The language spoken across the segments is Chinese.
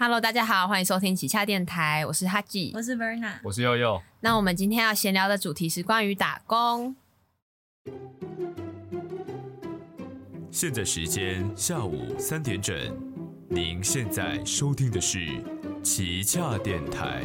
Hello，大家好，欢迎收听旗下电台，我是哈吉我。是 Verna，我是悠悠，那我们今天要闲聊的主题是关于打工。现在时间下午三点整，您现在收听的是旗下电台。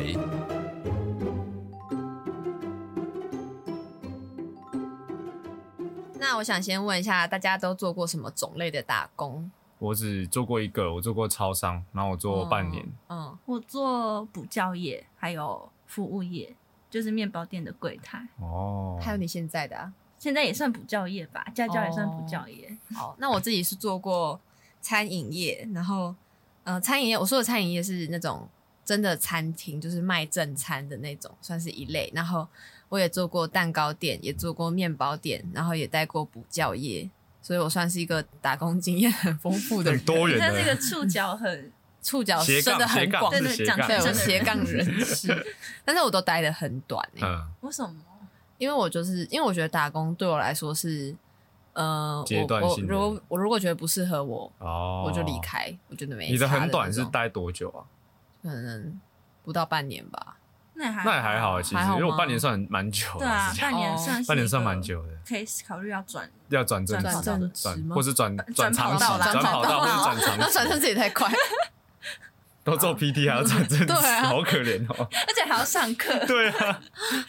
那我想先问一下，大家都做过什么种类的打工？我只做过一个，我做过超商，然后我做半年。嗯，我做补教业，还有服务业，就是面包店的柜台。哦，还有你现在的啊？现在也算补教业吧，家教也算补教业。好，那我自己是做过餐饮业，然后呃，餐饮业我说的餐饮业是那种真的餐厅，就是卖正餐的那种，算是一类。然后我也做过蛋糕店，也做过面包店，然后也带过补教业，所以我算是一个打工经验很丰富的人，很多元你看这个。触角很，触角伸的很广，对对，讲对，斜杠人士，但是我都待的很短、欸、嗯，为什么？因为我就是因为我觉得打工对我来说是，呃，阶段性我我如果我如果觉得不适合我，哦，我就离。开，我觉得没。你的很短是，待多久啊？可能不到半年吧。那还那也还好，其实还好吗因为我半年算蛮久的，对啊，是这样半年哦算是半年算蛮久的，可以考虑要转。要转正转职正职转吗或是转转转长期跑道啦转跑道或是转那长期，转正职也太快。都做 PT 还要转正职，对啊好可怜哦。而且还要上课。对啊，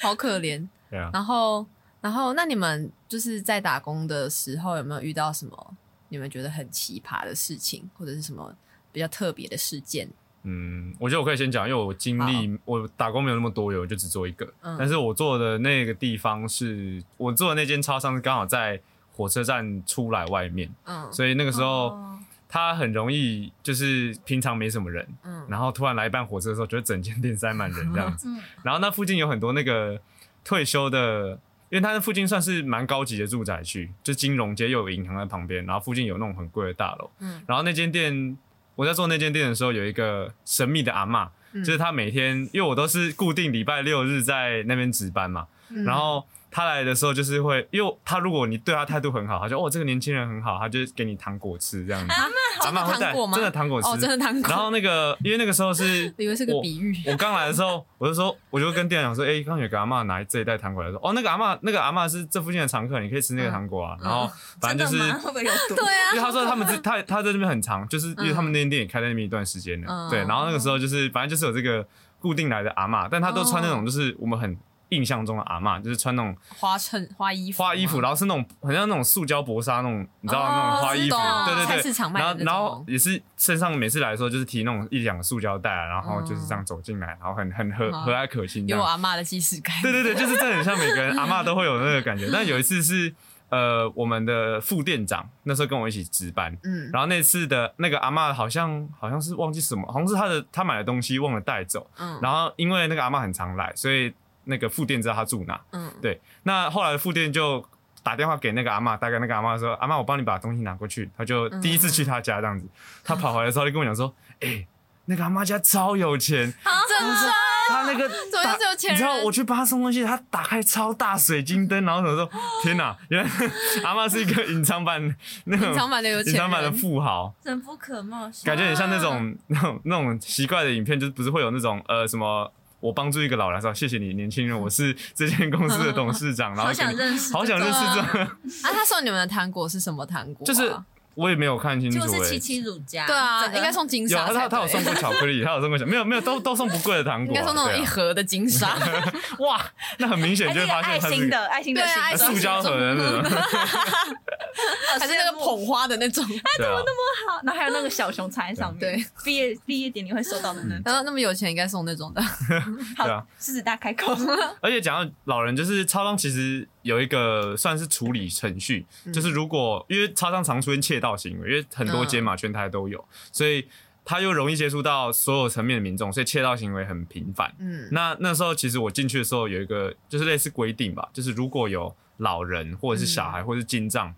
好可怜。对啊，然后，然后，那你们就是在打工的时候，有没有遇到什么你们觉得很奇葩的事情，或者是什么比较特别的事件？嗯，我觉得我可以先讲，因为我经历我打工没有那么多元，我就只做一个。嗯。但是我做的那个地方是我做的那间超商，刚好在火车站出来外面，嗯。所以那个时候哦。它很容易就是平常没什么人，嗯。然后突然来一班火车的时候，觉得整间店塞满人这样子。嗯，然后那附近有很多那个退休的，因为它那附近算是蛮高级的住宅区，就金融街又有银行在旁边，然后附近有那种很贵的大楼。嗯。然后那间店，我在做那间店的时候，有一个神秘的阿嬷，嗯。就是她每天，因为我都是固定礼拜六日在那边值班嘛，嗯。然后她来的时候就是会，因为他如果你对他态度很好，他就哦这个年轻人很好，他就给你糖果吃这样子。阿真的嬷会带？真的糖果吃，哦，真的糖果。然后那个，因为那个时候是 以为是个比喻。我刚来的时候，我就说，我就跟店长说，哎、刚刚有个阿嬷拿这一袋糖果来说，哦，那个阿嬷，那个阿嬷是这附近的常客，你可以吃那个糖果啊。然后 反正就是？对啊因为他说他们是他他在那边很长，就是因为他们那间店也开在那边一段时间了，嗯对。然后那个时候就是，反正就是有这个固定来的阿嬷，但他都穿那种就是我们很印象中的阿嬷，就是穿那种花衬花衣服，花衣服，然后是那种很像那种塑胶薄纱那种，你知道哦那种花衣服，对对对，菜市场卖的然后然后也是身上每次来的时候就是提那种一两个塑胶袋啊，然后嗯就是这样走进来，然后很很和嗯和蔼可亲。有我阿妈的既视感。对对对，就是这很像每个人阿嬷都会有那个感觉。但有一次是呃我们的副店长那时候跟我一起值班，嗯，然后那次的那个阿嬷好像好像是忘记什么，好像是她的她买的东西忘了带走，嗯。然后因为那个阿嬷很常来，所以那个副店知道他住哪，嗯。对，那后来副店就打电话给那个阿嬷，大概那个阿嬷说：“阿嬷，我帮你把东西拿过去。”他就第一次去他家这样子，他跑回来的时候就跟我讲说：“哎、那个阿妈家超有钱，真的他那个 怎么打是有钱人？你知道我去帮他送东西，他打开超大水晶灯，然后我说：天哪，原来阿妈是一个隐藏版那种隐藏版的有钱人。隐藏版的富豪。”人不可貌相，感觉很像那种那种那种奇怪的影片，就是不是会有那种呃什么。我帮助一个老人说：“谢谢你，年轻人，我是这间公司的董事长。”然后好想认识，好想认识这种，啊，他送你们的糖果是什么糖果啊？就是我也没有看清楚、欸。就是七七乳加，对啊，应该送金有沙有他他他有送过巧克力，他有送过巧，没有没有都都送不贵的糖果、啊，应该送那种一盒的金沙，哇，那很明显就发现它是爱心的爱心的对啊塑胶盒的那种，还是那个捧花的那种。对啊，好，然后还有那个小熊插在上面，对，毕业毕业典礼会收到的那种。然后那么有钱，应该送那种的。对啊，狮子大开口，而且讲到老人，就是超商其实有一个算是处理程序，嗯就是如果因为超商常出现窃盗行为，因为很多街嘛，全台都有，所以他又容易接触到所有层面的民众，所以窃盗行为很频繁。嗯那那时候其实我进去的时候有一个就是类似规定吧，就是如果有老人或者是小孩或者是金藏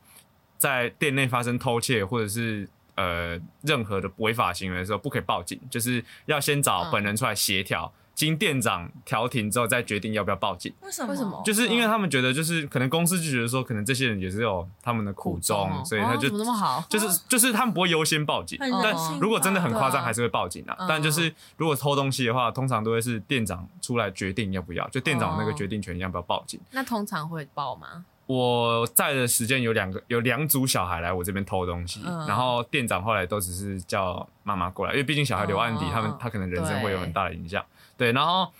在店内发生偷窃或者是呃任何的违法行为的时候，不可以报警，就是要先找嗯本人出来协调。经店长调停之后再决定要不要报警。为什么？为什么就是因为他们觉得，就是可能公司就觉得说，可能这些人也是有他们的苦衷，哦所以他就哦怎么那么好？就是就是他们不会优先报警，但如果真的很夸张，还是会报警啊。嗯但就是如果偷东西的话，通常都会是店长出来决定要不要，就店长那个哦决定权要不要报警。那通常会报吗？我在的时间有两个，有两组小孩来我这边偷东西，嗯。然后店长后来都只是叫妈妈过来，因为毕竟小孩留案底，哦他们他可能人生会有很大的影响。对，然后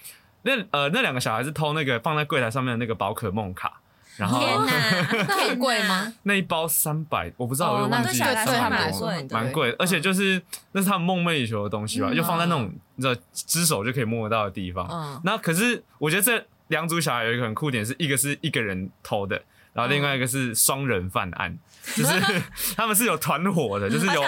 那呃那两个小孩是偷那个放在柜台上面的那个宝可梦卡，然后天哪，那很贵吗？那一包三百，我不知道，我忘记对小孩来说300蛮多贵的。蛮贵，而且就是那是他们梦寐以求的东西吧，嗯。就放在那种你知道只手就可以摸得到的地方。嗯，那可是我觉得这两组小孩有一个很酷点，是一个是一个人偷的，然后另外一个是双人犯案，就是 他们是有团伙的，就是有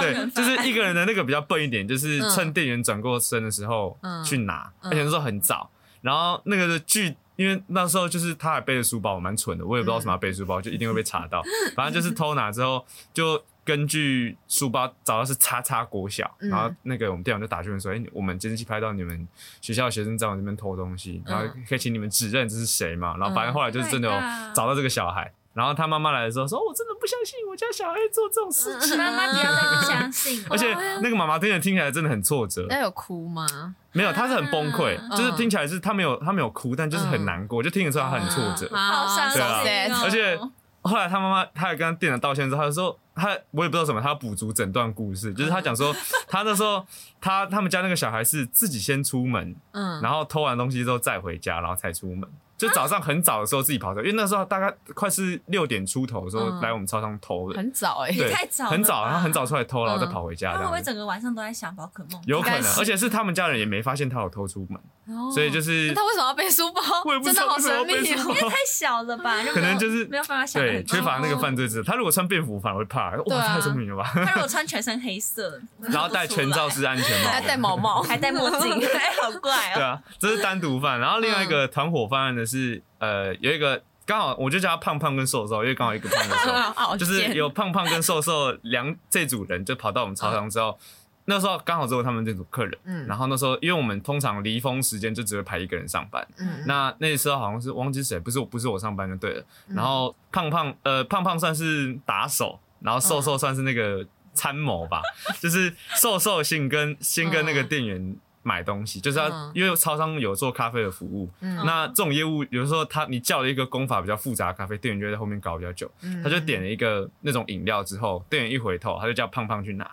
对，就是一个人的那个比较笨一点，就是趁店员转过身的时候嗯去拿，嗯而且那时候很早，然后那个的剧。因为那时候就是他还背着书包，我蛮蠢的，我也不知道什么要背书包，就一定会被查到。反正就是偷拿之后，就根据书包找到是叉叉国小，嗯。然后那个我们店长就打去问说：“哎、我们监视器拍到你们学校的学生在我这边偷东西，然后可以请你们指认这是谁嘛？”然后反正后来就是真的有 Oh my god 找到这个小孩，然后他妈妈来的时候说：“哦我真的不相信我家小孩做这种事情。妈妈不要那么相信，而且那个妈妈听起来听起来真的很挫折，那有哭吗？没有，她是很崩溃，嗯就是听起来是她没有她没有哭，但就是很难过，就听得出来她很挫折。好伤心对啊。哦，而且后来他妈妈，他也跟店长道歉之后，他就说他我也不知道什么，他要补足整段故事，就是他讲说他那时候他他们家那个小孩是自己先出门，嗯，然后偷完东西之后再回家，然后才出门。就早上很早的时候自己跑出来，因为那时候大概快是六点出头的时候嗯来我们操场偷的，很早哎，对，太早了吧很早，然后很早出来偷，然后再嗯跑回家他会不会。整个晚上都在想宝可梦？有可能，应该是而且是他们家人也没发现他有偷出门，哦所以就是那他为什么要背书包？我也不知真的好为什么要神秘因为太小了吧，就没有可能就是没有办法想得对缺乏那个犯罪知识。他如果穿便服反而会怕，哇，啊太聪明了吧！他如果穿全身黑色，然后戴全罩式安全帽，还 戴毛毛，还戴墨镜，哎，好怪哦。对啊，这是单独犯。然后另外一个团伙犯案的是，呃，有一个刚好我就叫他胖胖跟瘦瘦，因为刚好一个胖跟瘦，就是有胖胖跟瘦瘦两这组人就跑到我们超商之后。那时候刚好只有他们这组客人，嗯然后那时候因为我们通常离峰时间就只会排一个人上班，嗯，那那时候好像是忘记谁，不是我，不是我上班就对了。嗯然后胖胖呃胖胖算是打手，然后瘦瘦算是那个参谋吧，就是瘦瘦先跟先跟那个店员买东西，就是要嗯。因为超商有做咖啡的服务，嗯。那这种业务有时候他你叫了一个功法比较复杂的咖啡，店员就会在后面搞比较久，嗯。他就点了一个那种饮料之后，店员一回头他就叫胖胖去拿，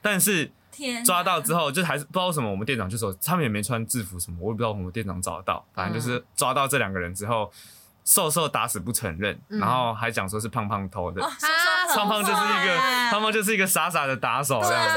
但是天，抓到之后，就还是不知道为什么我们店长就说他们也没穿制服什么，我也不知道我们店长找得到，反正就是抓到这两个人之后，瘦瘦打死不承认，嗯。然后还讲说是胖胖偷的，胖胖就是一个胖胖就是一个傻傻的打手这样。子，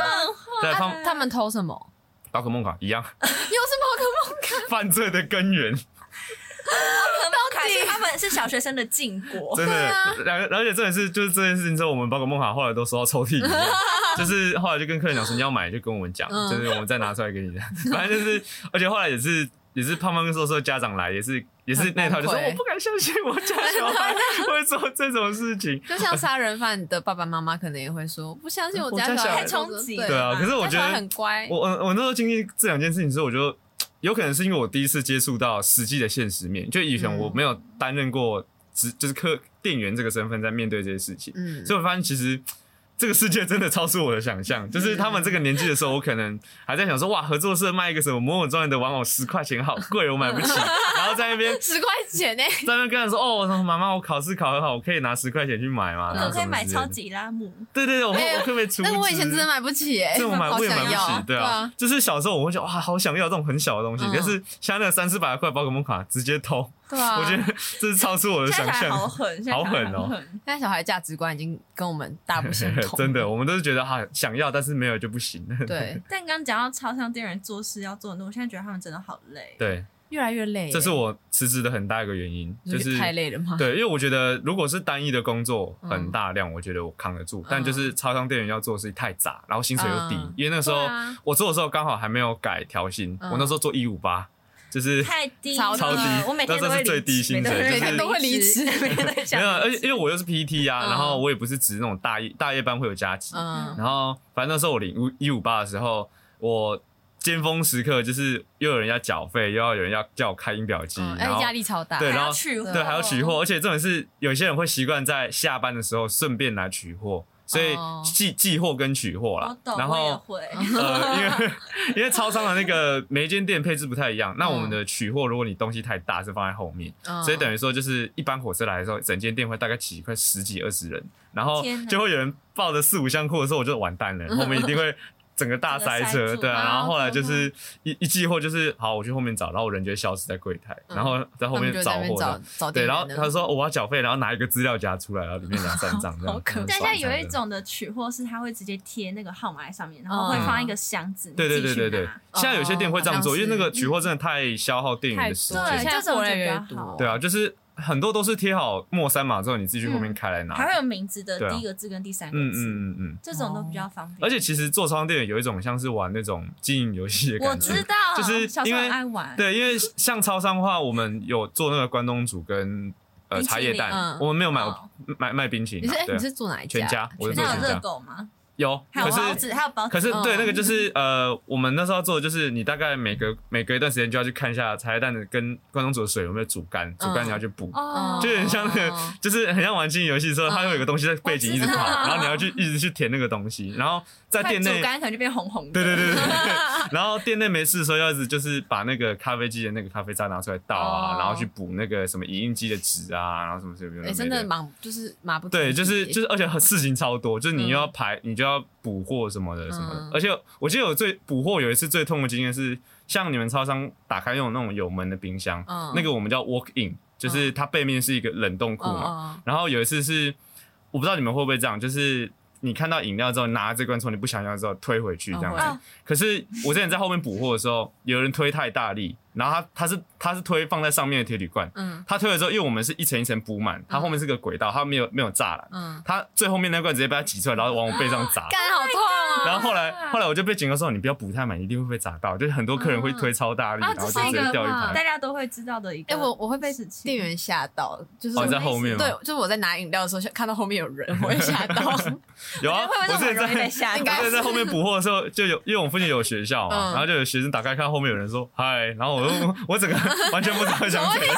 对胖他们偷什么？宝可梦卡一样，又是宝可梦卡。犯罪的根源，宝可梦卡是他们是小学生的禁果，真的而啊，两个而且这也是就是这件事情之后，我们宝可梦卡后来都收到抽屉里面，就是后来就跟客人讲说你要买就跟我们讲，嗯。就是我们再拿出来给你。的，反正就是，而且后来也是也是胖胖跟瘦瘦家长来，也是也是那套，就说我不敢相信我家小孩 会做这种事情。就像杀人犯的爸爸妈妈可能也会说，不相信我家小孩。太冲击对对啊，可是我觉得很乖，我我我那时候经历这两件事情之后，我就有可能是因为我第一次接触到实际的现实面，就以前我没有担任过职就是客店员这个身份在面对这些事情，嗯，所以我发现其实这个世界真的超出我的想象。就是他们这个年纪的时候，我可能还在想说，哇，合作社卖一个什么魔偶庄园的玩偶十块钱，好贵，我买不起。然后在那边十块钱呢，在那边跟他说，哦，我说妈妈，我考试考很好，我可以拿十块钱去买吗？那我可以买超。级拉姆，对对对，我哎我可不可以出资？但我以前真的买不起哎，这我买我也买不起，对啊，，就是小时候我会觉得哇，好想要这种很小的东西，嗯但是现在那个三四百块宝可梦卡直接偷，对啊，我觉得这是超出我的现在小孩好想象。狠，现在小孩好狠哦。现在小孩价值观已经跟我们大不相同，真的，我们都是觉得哈想要，但是没有就不行。对，但刚讲到超商店员做事要做很多，我现在觉得他们真的好累。对，越来越累，这是我辞职的很大一个原因，就是太累了吗？对，因为我觉得如果是单一的工作嗯很大量，我觉得我扛得住，但就是超商店员要做的事情太杂，然后薪水又低。嗯，因为那时候我做的时候刚好还没有改调薪，嗯。我那时候做一五八，就是太低超了，超低我每天都是最低薪水每天都会离职 没有，而且因为我又是 PT 啊，嗯然后我也不是值那种大夜大夜班会有加急，嗯然后反正那时候我领一五八的时候，我尖峰时刻，就是又有人要缴费，又要有人要叫我开音表机，然后压力超大。对，然后取货对还要取货，而且这种是有些人会习惯在下班的时候顺便来取货，所以哦寄寄货跟取货啦然后。呃，因为因为超商的那个每一间店配置不太一样，那我们的取货，如果你东西太大，是放在后面，嗯所以等于说就是一般火车来的时候，整间店会大概挤快十几二十人，然后就会有人抱着四五箱货的时候，我就完蛋了，后面一定会。整个大塞车，对啊，啊然后后来就是一一寄货就是好，我去后面找，然后我人就会消失在柜台，嗯然后在后面找找货的，找对，然后他说、哦我要缴费，然后拿一个资料夹出来，然后里面两三张这样，好可很但爽这样现在有一种的取货是他会直接贴那个号码在上面，然后会嗯放一个箱子，对对对对对，现在有些店会这样做，哦因为那个取货真的太消耗店员的时间。对现在越来越比较好多。对啊，就是很多都是贴好末三码之后，你自己去后面开来拿。还会有名字的第一个字跟第三个嗯字，嗯嗯嗯。这种都比较方便。而且其实做超商店有一种像是玩那种经营游戏的感觉。我知道，就是因为爱玩，对，因为像超商的话，我们有做那个关东煮跟呃茶叶蛋嗯，我们没有买买卖卖冰淇淋你是哎你是做哪一家？全家我是做全家热狗吗？有，还有还有包可是对那个就是呃，我们那时候做的就是你大概每隔每隔一段时间就要去看一下茶叶蛋的跟关东煮的水有没有煮干，煮干你要去补。哦，就有点像那个，就是很像玩经营游戏的时候，它会有一个东西在背景一直跑，然后你要去一直去填那个东西，然后在店内煮，干可能就变红红的。对对对对对，然后店内没事的时候，要一直就是把那个咖啡机的那个咖啡渣拿出来倒啊，哦然后去补那个什么影印机的纸啊，然后什么什么哎，真的忙，就是忙不停对，就是就是，而且很事情超多，就是你又要排，你就要补货什么的什么的。嗯而且我记得我最补货有一次最痛的经验是，像你们超商打开那种那种有门的冰箱，嗯那个我们叫 walk in，就是它背面是一个冷冻库嘛。嗯然后有一次是，我不知道你们会不会这样，就是你看到饮料之后，拿这罐从你不想要之后推回去这样子。哦可是我之前在后面补货的时候，有人推太大力，然后他他是他是推放在上面的铁铝罐，嗯他推了之后，因为我们是一层一层补满，他后面是个轨道，他没有没有栅栏，嗯，他最后面那罐直接被他挤出来，然后往我背上砸。干好痛哦。然后后来后来我就被警告说，你不要补太满，一定会被砸到。就是很多客人会推超大力，啊，然后就直接掉一排。大家都会知道的一个。哎，我我会被店员吓到，就是哦，我在后面吗？对，就是我在拿饮料的时候，看到后面有人，我会吓到。有啊，我之前容易被在吓到？应该我在后面补货的时候，就有因为我们附近有学校嘛，嗯然后就有学生打开看后面有人说嗨，然后我就 我整个完全不知道想怎样，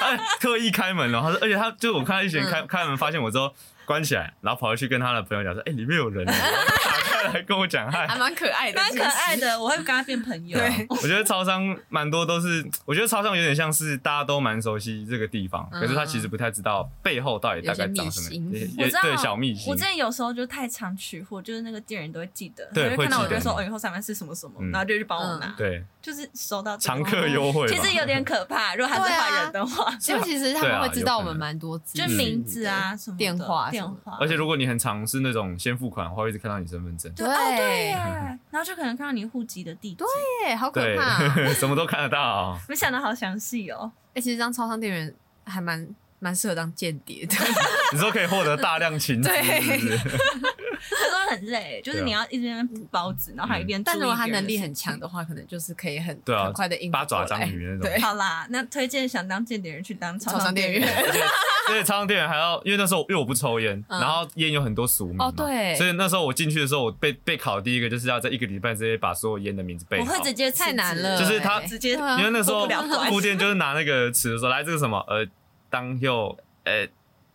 他特意开门了，他说，而且他就我看到一群人开嗯开门发现我之后关起来，然后跑回去跟他的朋友讲说，哎，里面有人欸，然后打开来跟我讲嗨。还。蛮可爱的，蛮可爱的，我会跟他变朋友。对我觉得超商蛮多都是，我觉得超商有点像是大家都蛮熟悉这个地方，嗯。可是他其实不太知道背后到底大概长什么有些秘，辛。也也我知道，对小秘辛。我之。前有时候就太常取货，就是那个店员都会记得，对他就看到我就说哦，以后上班是什么什么，嗯。然后就去帮我拿，对，就是收到常客优惠，其实有点可怕，如果他是坏人的话，因为其实他们会知道我们蛮多资就讯名字啊什么电话电话，而且如果你很常是那种先付款的话，会一直看到你身份证。对哦对耶，然后就可能看到你户籍的地址，对，好可对怕。什么都看得到。没想到好详细哦。哎，其实当超商店员还蛮蛮适合当间谍的。你说可以获得大量 情资，对是不是？他说很累，就是你要一直在那边补包子，然后还一边但如果他能力很强的话，可能就是可以很对啊很快的应付八爪章鱼那种。对，好啦，那推荐想当间谍人去当 超商商店员。而且超商店员还要，因为那时候因为我不抽烟，嗯。然后烟有很多俗名哦对。所以那时候我进去的时候，我被被考第一个就是要在一个礼拜之内把所有烟的名字背好。我会直接太难了。就是他直接啊。因为那时候副店就是拿那个尺说来这个什么呃当右呃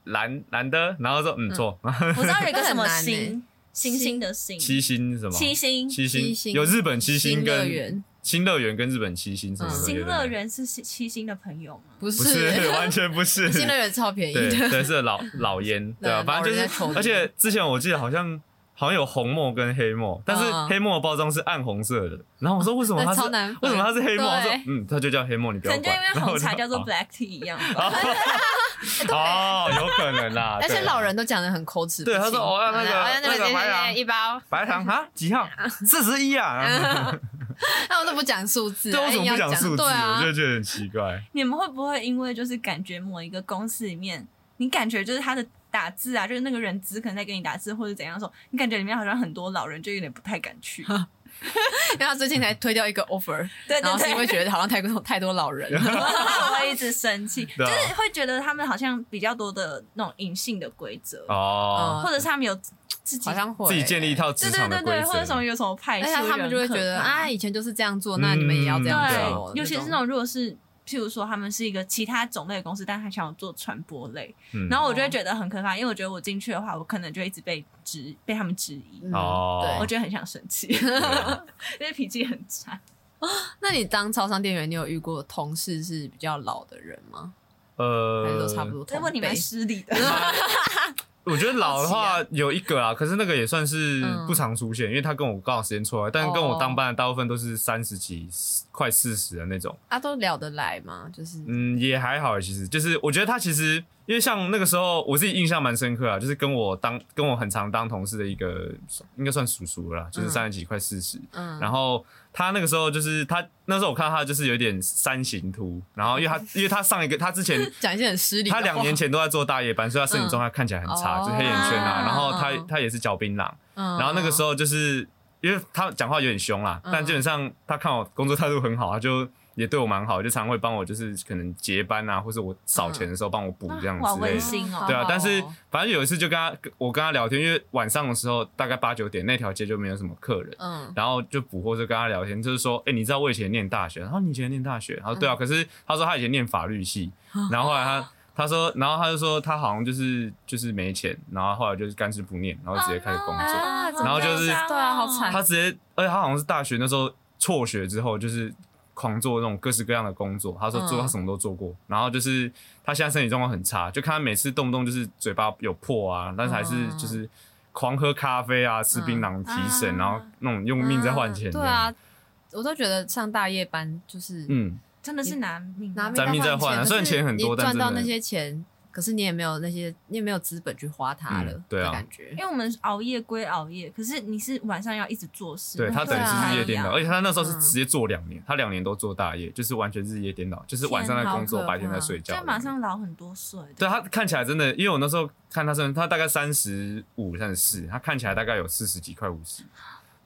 蓝蓝的，然后说嗯错，我知道有一个什么那很难欸。星星星的星，七星什么？七星。七星。有日本七星新乐跟园。新乐园跟日本七星什么？新乐园是七七星的朋友吗？不不是完全不是。新乐园超便宜的，对对是老老烟。对啊，反正就是，而且之前我记得好像。好像有红墨跟黑墨，但是嗯黑墨的包装是暗红色的。然后我说为什么它是为什么它是黑墨？他对说嗯，它就叫黑墨，你不要管。因为红茶叫做哦 black tea 一样。哦，有可能啦。而且老人都讲的很口齿。对他说哦要那个那个白糖一包，白糖啊几号？四十一啊。他们都不讲数字啊，对，为什么不讲数字？我就觉得很奇怪。你们会不会因为就是感觉某一个公司里面，你感觉就是他的打字啊，就是那个人只可能在给你打字或者怎样的时候，你感觉里面好像很多老人，就有点不太敢去。因为他最近才推掉一个 offer，对对然后是因为，觉得好像太多太多老人了。我会一直生气，就是会觉得他们好像比较多的那种隐性的规则，哦，或者是他们有自己好像会自己建立一套职对对对对，场的规则，或者什么有什么派系，而且他们就会觉得啊，以前就是这样做，那你们也要这样做。对，尤其是那种如果是。譬如说，他们是一个其他种类的公司，但他想要做传播类，嗯然后我就会觉得很可怕，因为我觉得我进去的话，我可能就一直被质被他们质疑，嗯哦对我觉得很想生气，因为脾气很差。那你当超商店员，你有遇过同事是比较老的人吗？还是都呃，差不多同辈？这问你蛮失礼的，我觉得老的好话有一个啦，可是那个也算是嗯。不常出现，因为他跟我刚好时间错来，但是跟我哦当班的大部分都是三十几、快四十的那种。啊，都聊得来吗？就是嗯，也还好，其实。就是我觉得他其实，因为像那个时候我自己印象蛮深刻啊，就是跟我当跟我很常当同事的一个，应该算叔叔了啦，就是嗯。三十几快四十、嗯，然后他那个时候就是他那时候我看到他就是有点三形秃，然后因为他因为他上一个他之前 讲一些很失礼。他两年前都在做大夜班，所以他身体状态看起来很差，嗯就是黑眼圈啊。哦然后他嗯他也是嚼槟榔，嗯，然后那个时候就是因为他讲话有点凶啦，嗯但基本上他看我工作态度很好，他就也对我蛮好，就常会帮我就是可能结班啊，或是我少钱的时候帮我补这样哇之类的。温馨哦对啊，但是哦反正有一次就跟他我跟他聊天，因为晚上的时候大概八九点那条街就没有什么客人。嗯然后就补货，就跟他聊天，就是说，哎、你知道我以前念大学？然后你以前念大学？然后对啊，可是他说他以前念法律系，然后后来他他说，然后他就说他好像就是就是没钱，然后后来就是干脆不念，然后直接开始工作。啊然后就是对啊好惨他直接，而且他好像是大学那时候辍学之后，就是狂做那种各式各样的工作。他说做嗯他什么都做过，然后就是他现在身体状况很差，就看他每次动不动就是嘴巴有破啊，但是还是嗯。就是狂喝咖啡啊，吃槟榔提神，嗯。然后那种用命在换钱。对，啊，我都觉得上大夜班就是嗯，真的是拿命拿命在换啊虽然钱很多但赚到那些钱，可是你也没有那些，你也没有资本去花它了嗯，对啊感觉因。为我们熬夜归熬夜，可是你是晚上要一直做事，对他等于是日夜颠倒，而且他那时候是嗯直接做两年，他两年都做大夜，就是完全日夜颠倒，就是晚上在工作，白天在睡觉就。马上老很多岁。对他看起来真的，因为我那时候看他身，他大概三十五、三十四，他看起来大概有四十几，快五十，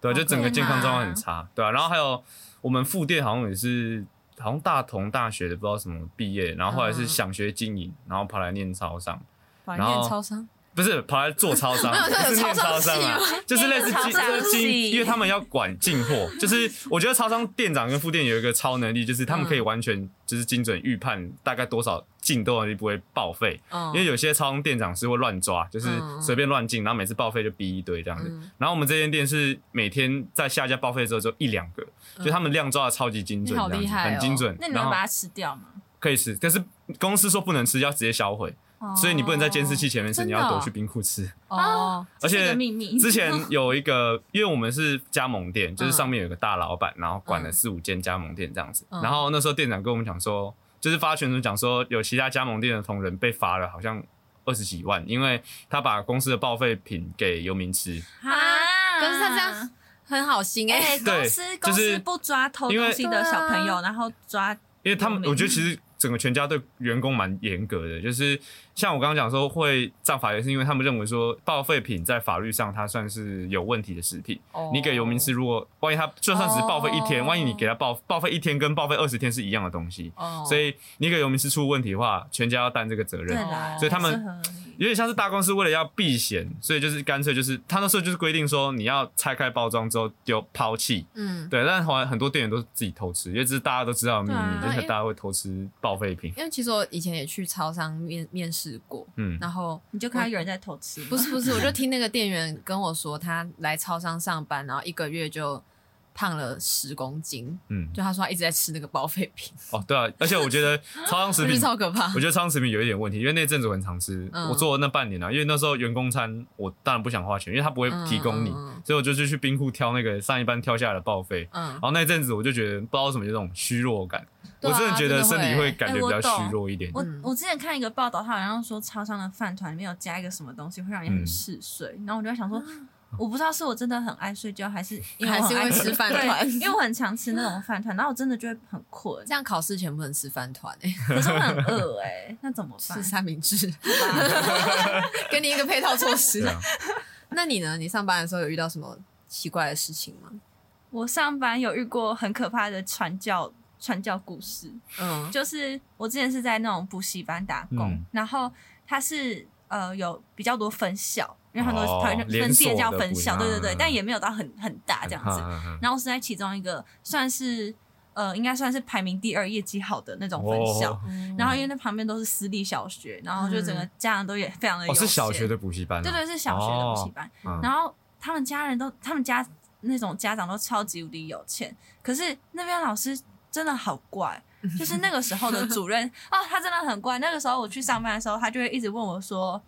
对，就整个健康状况很差，对啊。然后还有我们副店好像也是，好像大同大学的不知道什么毕业，然后后来是嗯。想学经营，然后跑来念超商，怀然后念超商，不是跑来做超商，不是念超商啊，就是类似经就因为他们要管进货，就是我觉得超商店长跟副店有一个超能力，就是他们可以完全就是精准预判大概多少进多少就不会报废，嗯。因为有些超商店长是会乱抓，就是嗯。随便乱进，然后每次报废就逼一堆这样子。嗯。然后我们这间店是每天在下架报废之后就一两个，就他们量抓的超级精准，厉害哦。很精准。那你们把它吃掉吗？可以吃，但是公司说不能吃，要直接销毁，所以你不能在监视器前面吃，你要躲去冰库吃。哦，而且秘密。之前有一个，因为我们是加盟店，就是上面有个大老板，然后管了嗯。四五间加盟店这样子。嗯。然后那时候店长跟我们讲说，就是发群组讲说，有其他加盟店的同仁被罚了，好像二十几万，因为他把公司的报废品给游民吃。啊。可是他这样很好心哎、公司就是公司不抓偷东西的小朋友，然后抓因为他们我觉得其实整个全家对员工蛮严格的，就是像我刚刚讲说会上法院，是因为他们认为说报废品在法律上它算是有问题的食品。哦你给游民吃，如果万一他就算只是报废一天，哦万一你给他报报废一天跟报废二十天是一样的东西，哦所以你给游民吃出问题的话，全家要担这个责任。对啦，所以他们有点像是大公司为了要避嫌，所以就是干脆就是他那时候就是规定说你要拆开包装之后丢抛弃。嗯，对，但好像很多店员都是自己偷吃，因为这是大家都知道的秘密，啊就是大家会偷吃报废品。因为其实我以前也去超商面面试过，嗯，然后你就看到有人在偷吃，不是不是，我就听那个店员跟我说，他来超商上班，然后一个月就胖了十公斤，嗯，就他说他一直在吃那个报废品，哦，对啊，而且我觉得超商食品 超可怕我。觉得超商食品有一点问题，因为那阵子我很常吃，嗯我做了那半年啊，因为那时候员工餐我当然不想花钱，因为他不会提供你，嗯嗯嗯所以我就就去冰库挑那个上一班挑下来的报废。嗯然，后那阵子我就觉得不知道为什么有这种虚弱感，啊我真的觉得身体会感觉比较虚弱一点。我嗯我之前看一个报道，他好像说超商的饭团里面有加一个什么东西，会让你嗯很嗜睡。然后我就在想说，我不知道是我真的很爱睡觉，还是因为还我很爱是因为吃饭团因为我很常吃那种饭团，然后我真的就会很困这，样考试前不能吃饭团哎、可是我很饿哎、那怎么 办吃？三明治，给你一个配套措施。啊，那你呢？你上班的时候有遇到什么奇怪的事情吗？我上班有遇过很可怕的传教传教故事，嗯，就是我之前是在那种补习班打工，嗯然后它是呃有比较多分校，因为很多哦团分店叫分校，对对对嗯，但也没有到很很大这样子。然后是在其中一个算是呃应该算是排名第二、业绩好的那种分校。哦然后因为那旁边都是私立小学，然后就整个家长都也非常的有哦，是小学的补习班啊，对对，是小学的补习班。嗯然后他们家人都，他们家那种家长都超级无敌有钱，可是那边老师真的好怪。就是那个时候的主任 哦，他真的很怪。那个时候我去上班的时候，他就会一直问我说：“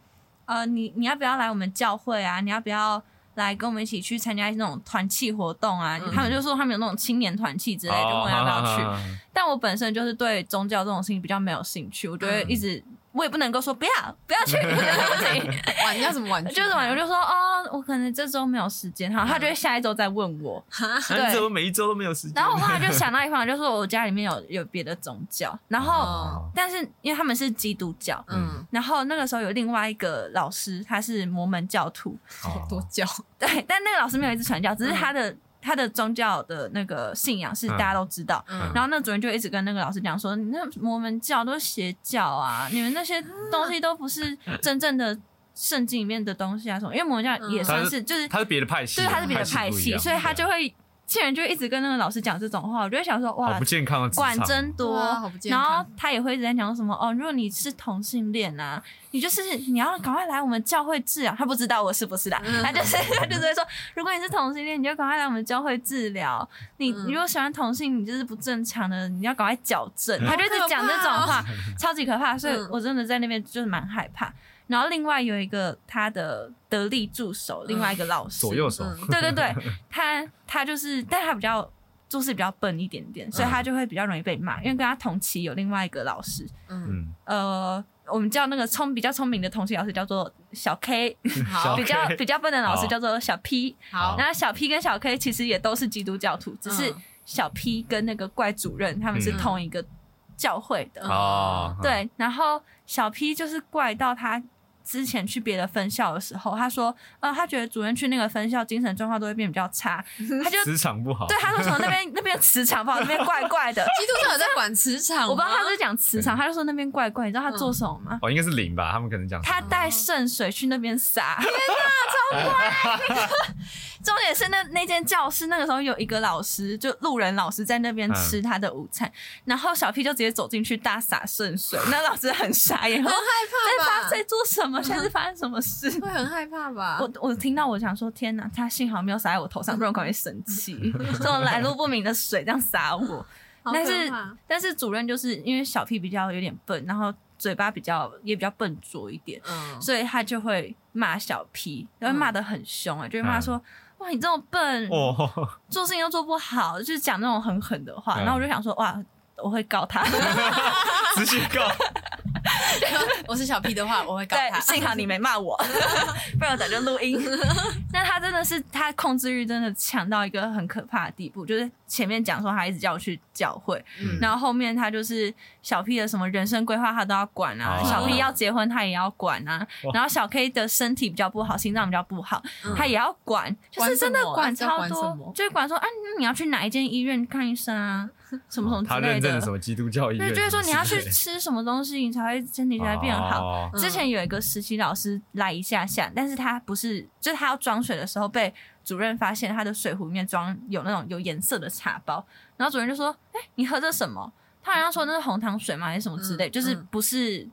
呃，你你要不要来我们教会啊？你要不要来跟我们一起去参加那种团契活动啊？”嗯他们就说他们有那种青年团契之类的，就问要不要去。哦但我本身就是对宗教这种事情比较没有兴趣，我觉得一直，我也不能够说不要不要去，不行。玩要什么玩具？就是玩，我就说哦，我可能这周没有时间，哈，他就会下一周再问我。那你怎么每一周都没有时间？然后我后来就想到一方法，就是我家里面有有别的宗教，然后、哦但是因为他们是基督教，嗯，然后那个时候有另外一个老师，他是摩门教徒，好多教，对，但那个老师没有一直传教，只是他的、他的宗教的那个信仰是大家都知道。嗯然后那主任就一直跟那个老师讲说：“你那摩门教都是邪教啊，你们那些东西都不是真正的圣经里面的东西啊什么。”因为摩门教也算是就是他是别的派系啊，对，他是别的派系，所以他就会，竟然就一直跟那个老师讲这种话，我就会想说，哇好不，健康的职管场真多对啊好不。健然康后他也会一直在讲什么哦，如果你是同性恋啊，你就是你要赶快来我们教会治疗。他不知道我是不是啦，嗯他就是他就是会说，如果你是同性恋，你就赶快来我们教会治疗。你嗯你如果喜欢同性，你就是不正常的，你要赶快矫正。他就一直讲这种话，超级可怕，所以嗯我真的在那边就是蛮害怕。然后另外有一个他的得力助手，另外一个老师，左右手，嗯对对对，他他就是，但他比较做事比较笨一点点，所以他就会比较容易被骂。因为跟他同期有另外一个老师，嗯，嗯，呃，我们叫那个聪比较聪明的同期老师叫做小 K，好比较比较笨的老师叫做小 P。好，然后小 P 跟小 K 其实也都是基督教徒，只是嗯。小 P 跟那个怪主任他们是嗯。同一个教会的。嗯哦，对，然后小 P 就是怪到他之前去别的分校的时候，他说，呃，他觉得主任去那个分校精神状况都会变比较差，他就磁场不好，对他说什么那边那边磁场不好，那边怪怪的。基督教有在管磁场，我不知道他是讲磁场，他就说那边怪怪，你知道他做什么吗？哦，应该是灵吧，他们可能讲他带圣水去那边洒，天哪，超怪！重点是那那间教室那个时候有一个老师，就路人老师在那边吃他的午餐，然后小 P 就直接走进去大洒圣水，那老师很傻眼，很害怕吧？在发在做什么？现在是发生什么事？会很害怕吧？我我听到我想说，天哪！他幸好没有洒在我头上，不然我可能会生气。这种来路不明的水这样洒我，但是但是主任就是因为小 P 比较有点笨，然后嘴巴比较也比较笨拙一点，嗯，所以他就会骂小 P，然后骂的很凶哎、就会骂说。哇，你这么笨，哦，做事情又做不好，就是讲那种很狠的话。嗯然后我就想说，哇，我会告他。直接告，我是小 P 的话，我会告他。幸好你没骂我，不然我早就录音。那他真的是他控制欲真的强到一个很可怕的地步，就是前面讲说他一直叫我去教会，嗯。然后后面他就是小 P 的什么人生规划他都要管啊，哦。小 P 要结婚他也要管啊，然后小 K 的身体比较不好，心脏比较不好，嗯。他也要管，就是真的管超多就是管说啊，那你要去哪一间医院看医生啊，什么什么他之类认证的什么基督教医院，对，就是说你要去吃什么东西，你才会身体才会变好。之前有一个实习老师来一下下，但是他不是，就是他要装水的时候被主任发现他的水壶里面装有那种有颜色的茶包，然后主任就说：“哎、你喝这什么？”他好像说那是红糖水吗，还是什么之类，嗯就是嗯不是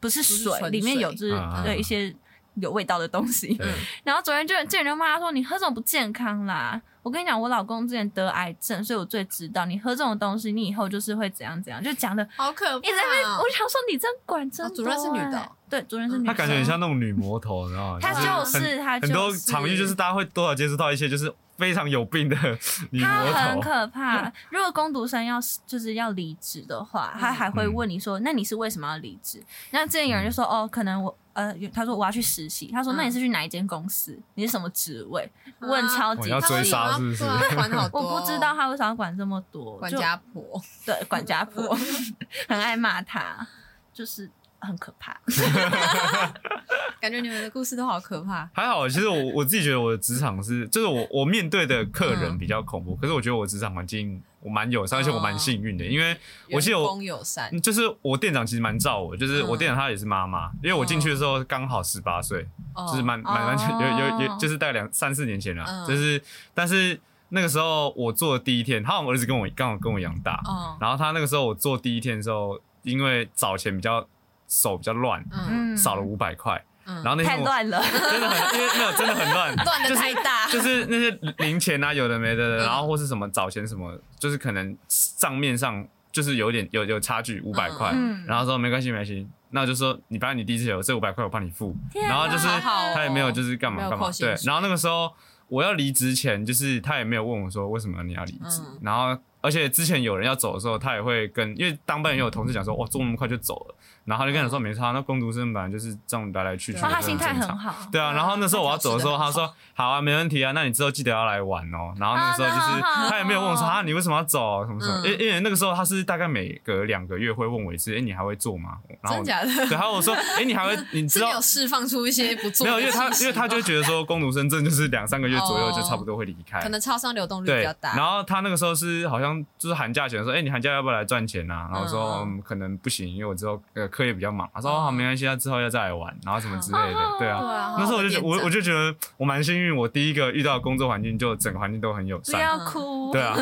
不是是水，纯里面有就是嗯嗯对一些有味道的东西。然后主任就这人就骂他说：“你喝这种不健康啦！我跟你讲，我老公之前得癌症，所以我最知道你喝这种东西，你以后就是会怎样怎样，就讲的好可怕哦！一直在那边，我想说你真管真哦主任是女的对，主人是女生，他感觉很像那种女魔头，你知道吗？她是就是她很多就是场域就是大家会多少接触到一些就是非常有病的 女他魔很，可怕。如果攻读生要就是要离职的话，他还会问你说：“那你是为什么要离职？”那之前有人就说：“哦，可能我呃，有他说我要去实习。”他说：“嗯那你是去哪一间公司？你是什么职位？”问超级哦要追细杀是不是对啊管好多，我不知道他为啥要管这么多，管家婆。对管家婆 很爱骂他，就是很可怕。感觉你们的故事都好可怕。还好，其实我我自己觉得我的职场是，就是我我面对的客人嗯比较恐怖，可是我觉得我职场环境我蛮友善，而且我蛮幸运的，因为我记得我员工友善，就是我店长其实蛮照我，就是我嗯。店长她也是妈妈，因为我进去的时候刚好十八岁，哦。就是蛮蛮蛮哦。有有有，就是大概两三四年前了，嗯。就是但是那个时候我做的第一天，他好像儿子跟我刚好跟我一样大，哦，然后他那个时候我做第一天的时候，因为早前比较手比较乱，嗯。少了五百块，嗯。然后那天我太乱了，真的很，因为没有真的很乱，乱的太大，就是那些零钱啊，有的没的然后或是什么找钱什么，就是可能账面上就是有点有有差距五百块，嗯。然后说没关系没关系，那就说你反正你第一次有这五百块我帮你付，然后就是他也没有就是干嘛干嘛，对然后那个时候我要离职前，就是他也没有问我说为什么你要离职，嗯。然后而且之前有人要走的时候，他也会跟，因为当班也有同事讲说哇做那么快就走了，然后他就跟我说没差，那工读生本来就是这样来来去去，对哦，他心态很好。对啊，然后那时候我要走的时候，他说好啊，没问题啊，那你之后记得要来玩哦。然后那个时候就是他也没有问我说啊，你为什么要走什么什么？嗯因为因为那个时候他是大概每隔两个月会问我一次，哎，你还会做吗？然后我真假的？对，还有我说，哎，你还会？你知道释放出一些不 做没有？因为他因为他就吗觉得说工读生证就是两三个月左右哦就差不多会离开，可能超商流动率比对较，大，然后他那个时候是好像就是寒假前说，哎、你寒假要不要来赚钱啊？然后我说、可能不行，因为我之后呃课业比较忙。他说、哦、没关系，他之后要再来玩，然后什么之类的，对啊。对啊，那时候我就觉我我就就觉得我蛮幸运，我第一个遇到的工作环境就整个环境都很友善，不要哭，对啊。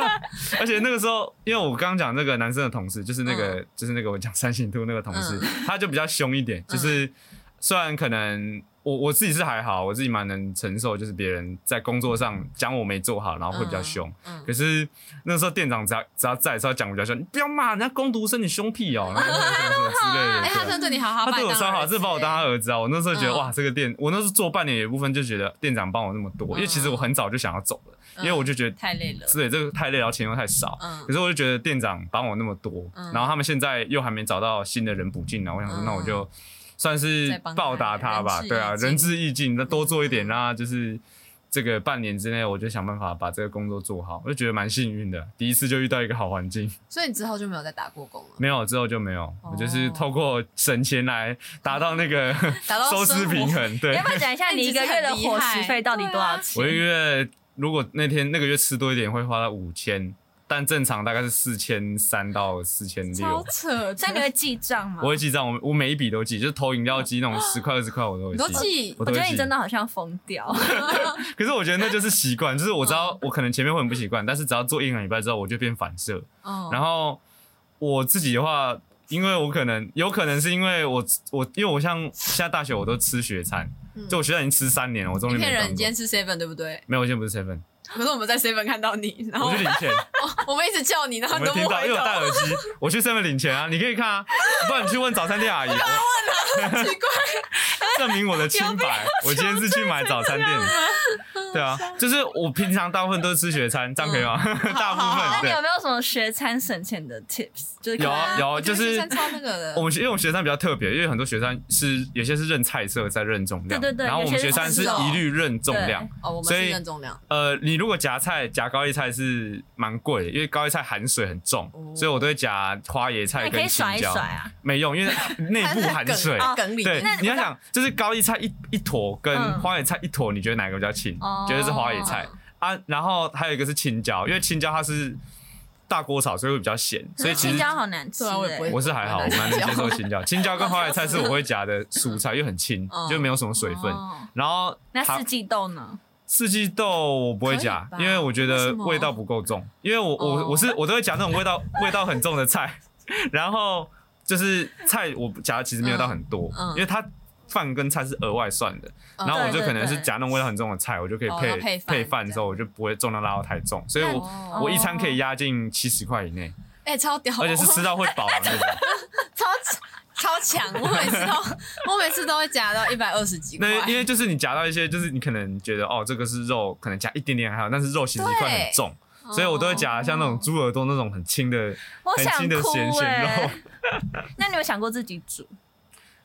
而且那个时候，因为我刚刚讲那个男生的同事，就是那个、就是那个我讲三星兔那个同事，嗯他就比较凶一点，就是虽然可能。我我自己是还好，我自己蛮能承受，就是别人在工作上讲我没做好，然后会比较凶。嗯可是那时候店长只要只要在，只要讲我比较凶，你不要骂人家工读生，你凶屁哦、然后什么什么之类的。哎，他对啊真的对你好好，他对我超好，当儿子真的把我当他儿子啊！我那时候觉得、嗯哇，这个店，我那时候做半年有一部分就觉得店长帮我那么多，因为其实我很早就想要走了，因为我就觉得太累了，对这个太累，然后钱又太少。嗯可是我就觉得店长帮我那么多，嗯然后他们现在又还没找到新的人补进来，我想说嗯那我就算是报答他吧，对啊，仁至义尽，那多做一点，嗯让他就是这个半年之内，我就想办法把这个工作做好，我就觉得蛮幸运的，第一次就遇到一个好环境。所以你之后就没有再打过工了，没有之后就没有，哦我就是透过省钱来达到那个 达到收支平衡，对要。不要讲一下 你一个月的伙食费到底多少钱我一个？月如果那天那个月吃多一点，会花到五千，但正常大概是四千三到四千超六。扯的，所以你会记账吗？我会记账，我我每一笔都记，就是投饮料机那种十块二十块我都会你都记。都会记我觉得你真的好像疯掉。可是我觉得那就是习惯，就是我知道我可能前面会很不习惯，但是只要做一两礼拜之后，我就变反射。嗯，然后我自己的话，因为我可能有可能是因为我我因为我像现在大学我都吃学餐，嗯就我学餐已经吃三年了，我终于一骗人，你今天吃 seven 对不对？没有，我现在不是 seven，可是我们在 seven 看到你，然后我去领钱，我们一直叫你，然后你都不没听到，因回头，为我戴耳机，我去 seven 领钱啊，你可以看啊，不然你去问早餐店阿姨，我奇怪，证明我的清白，我今天是去买早餐店的，对啊，就是我平常大部分都是吃学餐，这样可以吗？大部分对那你有。没有什么学餐省钱的 tips？就是有啊有就是超那个的，我们因为我们学餐比较特别，因为很多学餐是有些是认菜色再认重量，对对对然后我们学餐是一律认重量。哦，我们所以是认重量，呃，你如果夹菜夹高丽菜是蛮贵的，因为高丽菜含水很重，哦所以我都会夹花椰菜你可以跟青椒甩一甩。啊。没用，因为内部含水。它在梗里对面，你要想，就是高丽菜一一坨跟嗯花椰菜一坨，你觉得哪个比较轻？哦觉得是花椰菜啊。然后还有一个是青椒，因为青椒它是大锅炒，所以会比较咸，所以其实青椒好难吃欸啊我也不会我是还好，我蛮能接受青椒。青椒跟花椰菜是我会夹的蔬菜，又很轻嗯，就没有什么水分。哦然后它那四季豆呢？四季豆我不会夹因为我觉得味道不够重。因为我哦我我是我都会夹那种味道味道很重的菜，然后就是菜我夹的其实没有到很多，嗯嗯因为它饭跟菜是额外算的，嗯然后我就可能是夹那种味道很重的菜，我就可以配哦配饭的时候，我就不会重量拉到太重，所以我哦我一餐可以压进七十块以内，哎，超屌，而且是吃到会饱的那种。超超强，我每次都 我每次都会夹到一百二十几块，那因为就是你夹到一些，就是你可能觉得哦这个是肉，可能夹一点点还好，但是肉其实一块很重。所以我都会夹像那种猪耳朵那种很轻的、很想轻的哭咸咸肉哎。。那你有想过自己煮？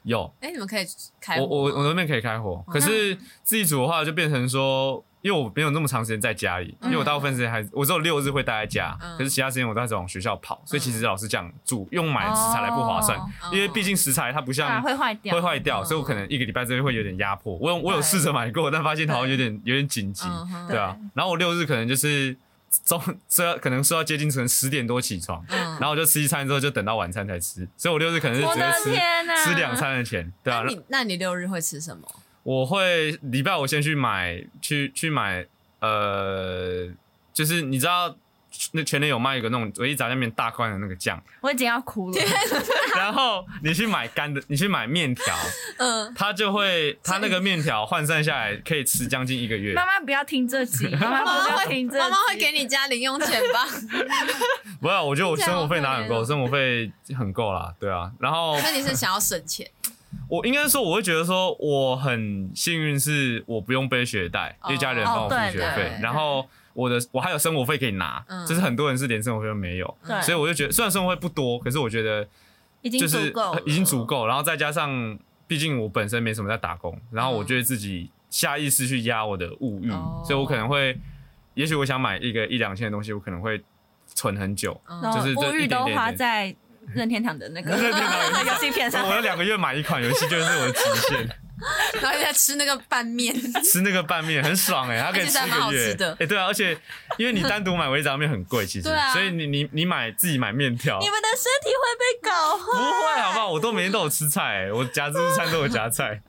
有，哎，你们可以开我火吗我我那边可以开火，可是自己煮的话就变成说，因为我没有那么长时间在家里，因为我大部分时间还我只有六日会待在家，嗯可是其他时间我都在往学校跑，所以其实老师讲煮用买食材来不划算，哦因为毕竟食材它不像会坏掉，会坏掉，嗯所以我可能一个礼拜之内会有点压迫。我有我有试着买过，但发现好像有点有点紧急，对啊。然后我六日可能就是中睡到可能睡到接近成十点多起床，嗯然后我就吃一餐之后就等到晚餐才吃，所以我六日可能是直接吃吃两餐的钱，对啊那。你那你六日会吃什么？我会礼拜我先去买去去买呃，就是你知道那全联有卖一个那种唯一炸酱面大罐的那个酱，我已经要哭了。然后你去买干的，你去买面条，嗯，它就会它那个面条换算下来可以吃将近一个月妈。妈不要听这集，妈妈会听这集，妈妈会给你加零用钱吧？不要，我觉得我生活费拿很够，生活费很够啦，对啊。然后那你是想要省钱？我应该说，我会觉得说我很幸运，是我不用背学贷，因为家里人帮我付学费，然后我的我还有生活费可以拿，嗯就是很多人是连生活费都没有，对，所以我就觉得虽然生活费不多，可是我觉得已经就是足够，已经足够，然后再加上毕竟我本身没什么在打工，然后我嗯就会自己下意识去压我的物欲，哦所以我可能会，也许我想买一个一两千的东西，我可能会存很久，嗯就是这物欲都一点点花在 任天堂的那个任天堂那个游戏片上我。有两个月买一款游戏就是我的极限。然后在吃那个拌面，吃那个拌面很爽哎、它可以吃一个月。吃的哎、对啊，而且因为你单独买微炸面很贵，其实，啊所以你你你买自己买面条，你们的身体会被搞坏不。会好不好？我都每天都有吃菜、欸，我夹自助餐都有夹菜。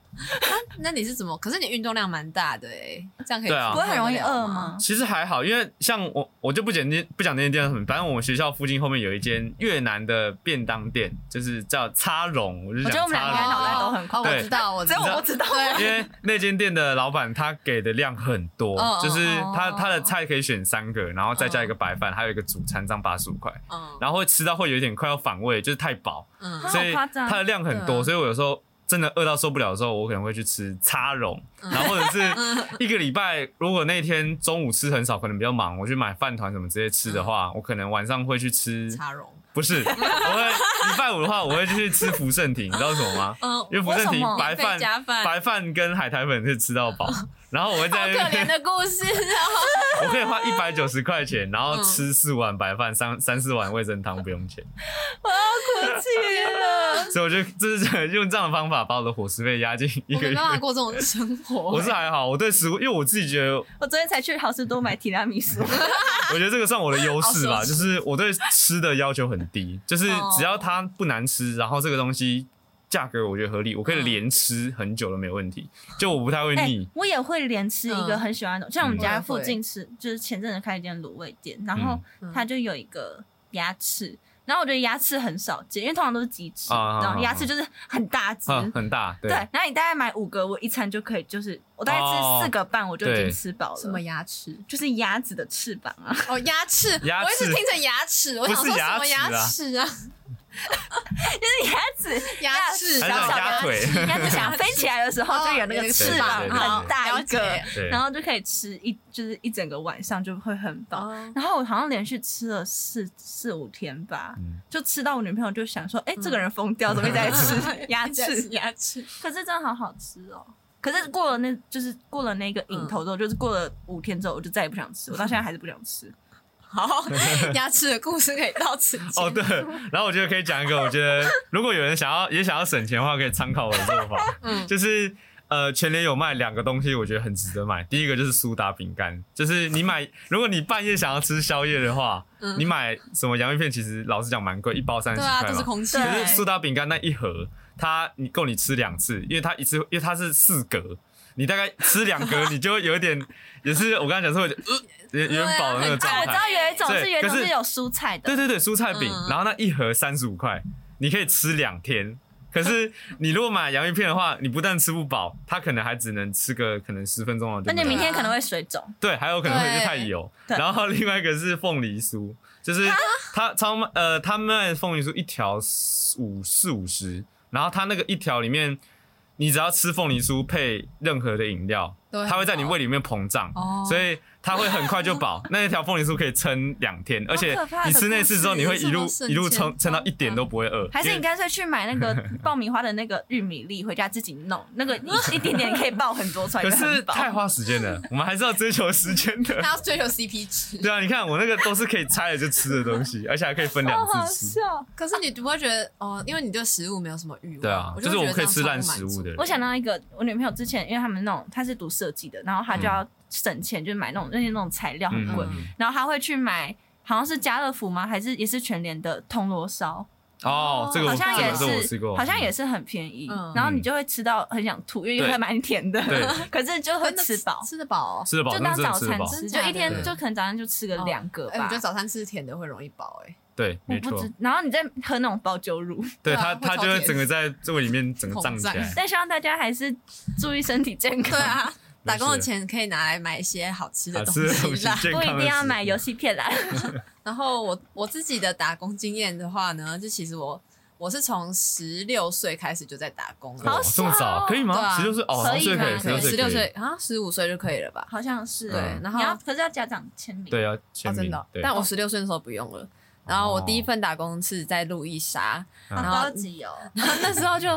那你是怎么？可是你运动量蛮大的哎，这样可以对啊不会很容易饿？吗？其实还好，因为像我我就不讲那不讲那间店什么，反正我们学校附近后面有一间越南的便当店，就是叫叉荣，我就得我们两个脑袋都很快哦，我知道，我知道，我不知道对，因为那间店的老板他给的量很多，哦就是他哦他的菜可以选三个，然后再加一个白饭，还有一个主餐，这样八十五块。嗯然后会吃到会有一点快要反胃，就是太饱，嗯所以它的量很多，所以我有时候真的饿到受不了的时候，我可能会去吃叉蓉，嗯。然后或者是 一个礼拜，如果那天中午吃很少，可能比较忙，我去买饭团什么直接吃的话，我可能晚上会去吃，叉绒，不是，我会礼拜五的话，我会去吃福盛亭，你知道为什么吗？嗯，因为福盛亭白饭白饭跟海苔粉可以吃到饱，然后我会好在可怜的故事哦。我可以花 一百九十块钱，然后嗯吃四碗白饭，三三四碗味噌汤不用钱。我要哭泣了。所以我就这是用这样的方法把我的伙食费压进一个月我没。办法过这种生活。我是还好，我对食物，因为我自己觉得，我昨天才去好事多买提拉米苏，我觉得这个算我的优势吧，就是我对吃的要求很低，就是哦只要它不难吃，然后这个东西价格我觉得合理，我可以嗯连吃很久都没有问题，就我不太会哎、腻。我也会连吃一个嗯很喜欢的，像我们嗯家附近吃，就是前阵子开一间卤味店，然后嗯它就有一个鸭翅。然后我觉得鸭翅很少见，因为通常都是鸡翅，啊然后鸭翅就是很大只，嗯，很大，对，对。然后你大概买五个，我一餐就可以，就是我大概哦吃四个半，我就已经吃饱了。什么牙齿？就是鸭子的翅膀啊，哦，牙齿，牙齿我一直听成牙齿，我想说什么牙齿啊？就是鸭子牙齿，还是小小的鸭腿鸭子想飞起来的时候，就有那个翅膀很大一个然后就可以吃一就是一整个晚上就会很饱。哦然后我好像连续吃了四四五天吧，嗯就吃到我女朋友就想说，哎、这个人疯掉，怎么在吃鸭 牙翅？鸭翅，可是真的好好吃哦。可是过了那，就是过了那个瘾头之后，就是过了五天之后，我就再也不想吃。我到现在还是不想吃。好，牙齿的故事可以到此结束。哦对，然后我觉得可以讲一个，我觉得如果有人想要也想要省钱的话，可以参考我的做法，嗯就是呃，全联有卖两个东西，我觉得很值得买。第一个就是苏打饼干，就是你买，如果你半夜想要吃宵夜的话，嗯你买什么洋芋片，其实老实讲蛮贵，一包三十对啊，块嘛。都是空气。可是苏打饼干那一盒，它你够你吃两次，因为它一次，因为它是四格，你大概吃两格，你就会有一点，也是我刚才讲说，呃有有点饱的那个状态，我知道态。有一种是有一种是是有蔬菜的，对对对，蔬菜饼，嗯然后那一盒三十五块，你可以吃两天。可是你如果买洋芋片的话，你不但吃不饱，它可能还只能吃个可能十分钟哦那。你明天可能会水肿。对，还有可能会对太油。然后另外一个是凤梨酥，就是他超卖呃，他卖凤梨酥一条五四五十，然后他那个一条里面，你只要吃凤梨酥配任何的饮料，它会在你胃里面膨胀，哦。所以它会很快就饱。那一条凤梨酥可以撑两天，而且你吃那次之后，你会一路一路撑撑到一点都不会饿。还是你干脆去买那个 爆米花的那个玉米粒，回家自己弄，那个一一点点可以爆很多出来，可是太花时间了，我们还是要追求时间的。他要追求 CP 值。对啊，你看我那个都是可以拆了就吃的东西，而且还可以分两好好次吃。笑。可是你不会觉得哦，因为你对食物没有什么欲望。对啊，就是我可以吃烂食物的人。我想到一个，我女朋友之前，因为他们那种她是读设计的，然后她就要省钱，就是买那种那些那种材料很贵，嗯然后他会去买，好像是家乐福吗？还是也是全联的铜锣烧，哦，这个我好像也这个我吃是，过，好像也是很便宜，嗯。然后你就会吃到很想吐，因为对。会蛮甜的。对，可是就会真的吃饱，吃得饱哦。吃得饱，那就当真的吃得饱。早餐吃，真的就一天对就可能早上就吃个两个哎，我吧觉得。早餐吃甜的会容易饱哎。对，没错。我不知，，然后你再喝那种包酒乳，对对啊它它就会整个在这个里面整个胀起膨胀来。但希望大家还是注意身体健康。对啊，没打工的钱可以拿来买一些好吃的东西西啦。不一定要买游戏片啦。然后我我自己的打工经验的话呢，就其实我我是从十六岁开始就在打工了，哇好这么可以吗？啊十六岁哦，可以十六岁可以，吗十六岁啊，十五岁就可以了吧？好像是对然后可是要家长签名。对，要哦，签名真的但我十六岁的时候不用了。然后我第一份打工是在路易莎，高级哦。然 后那时候就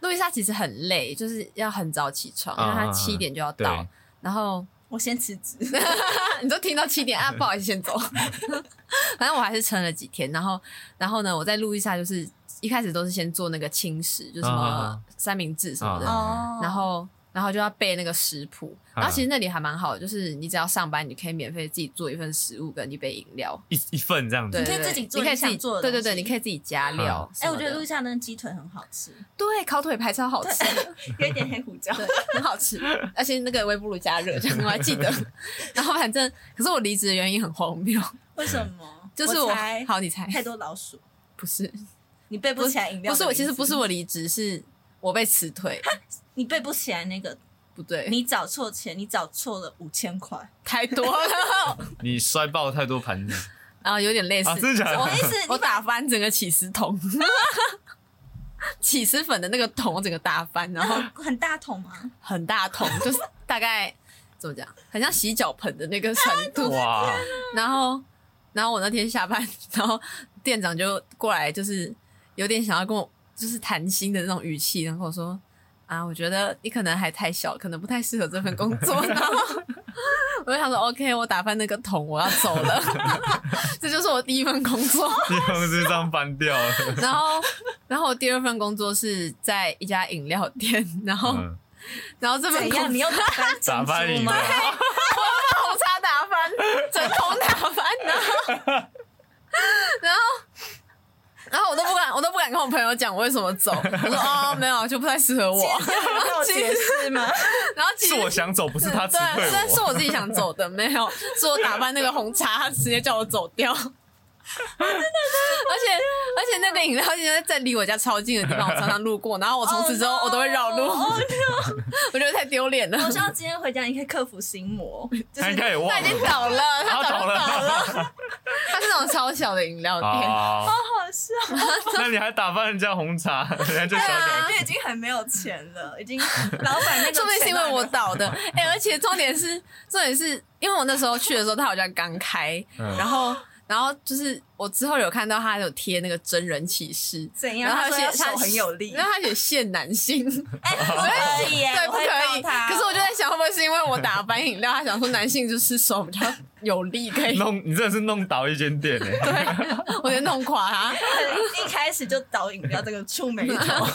路易莎其实很累，就是要很早起床，因为它嗯嗯嗯七点就要对到。然后我先辞职，你都听到七点啊，不好意思，先走。反正我还是撑了几天，然后，然后呢，我在路易莎就是一开始都是先做那个轻食，就什么啊三明治什么的，哦然后。然后就要背那个食谱，啊。然后其实那里还蛮好的，就是你只要上班，你可以免费自己做一份食物跟一杯饮料，一一份这样子。你，可以自己做你你可以自己想做的对对对，你可以自己加料什哎。我觉得路下那个鸡腿很好吃，对烤腿排超好吃，有一点黑胡椒。对，很好吃，而且那个微波炉加热，这样我还记得。然后反正，可是我离职的原因很荒谬，为什么？就是我好，你猜。太多老鼠，不是。你背不起来饮料。不是我，其实不是，我离职，是我被辞退，你背不起来那个，不对，你找错钱，你找错了五千块。太多了，你摔爆太多盘子，然后有点类似，啊真的假的我我意思 我打翻整个起司桶。起司粉的那个桶，我整个打翻，然后很大桶吗？很大桶，就是大概怎么讲，很像洗脚盆的那个程度。哇，然后，然后我那天下班，然后店长就过来，就是有点想要跟我就是谈心的那种语气，然后我说啊，我觉得你可能还太小，可能不太适合这份工作。然 后我就想说，OK，我打翻那个桶，我要走了。这就是我第一份工作。第一份就这样翻掉了。然后，然后我第二份工作是在一家饮料店，然后，嗯，然后这份怎样？工作你又打翻打珍珠吗翻饮料？，红茶打翻，然后，然后，然后我都跟我朋友讲我为什么走。我说哦，没有，就不太适合我。没有解释吗？然后其实是我想走，不是他辞对，是我。我自己想走的，没有，是我打扮那个红茶，他直接叫我走掉。而且而且那个饮料店在离我家超近的地方，我常常路过，然后我从此之后 Oh 我都会绕路，哦 我觉得太丢脸了。我希望今天回家你可以克服心魔，就是他应该也忘他已经。倒了，他倒了。倒了。他是那种超小的饮料店，好，好笑。那你还打翻人家红茶，人家就小对啊小因为已经很没有钱了，已经老板那个说不定是因为我倒的。哎、而且重点是，重点是因为我那时候去的时候，他好像刚开，嗯。然后然后就是我之后有看到他有贴那个真人启事。怎样？然后他说写他手很有力，然后他写限男性，哎，不可以耶，对，不可以。他可是我就在想，会不会是因为我打 翻饮料，他想说男性就是手比较有力，可以，弄，你真的是弄倒一间店哎。对，我就弄垮他。一开始就倒饮料，这个触眉头。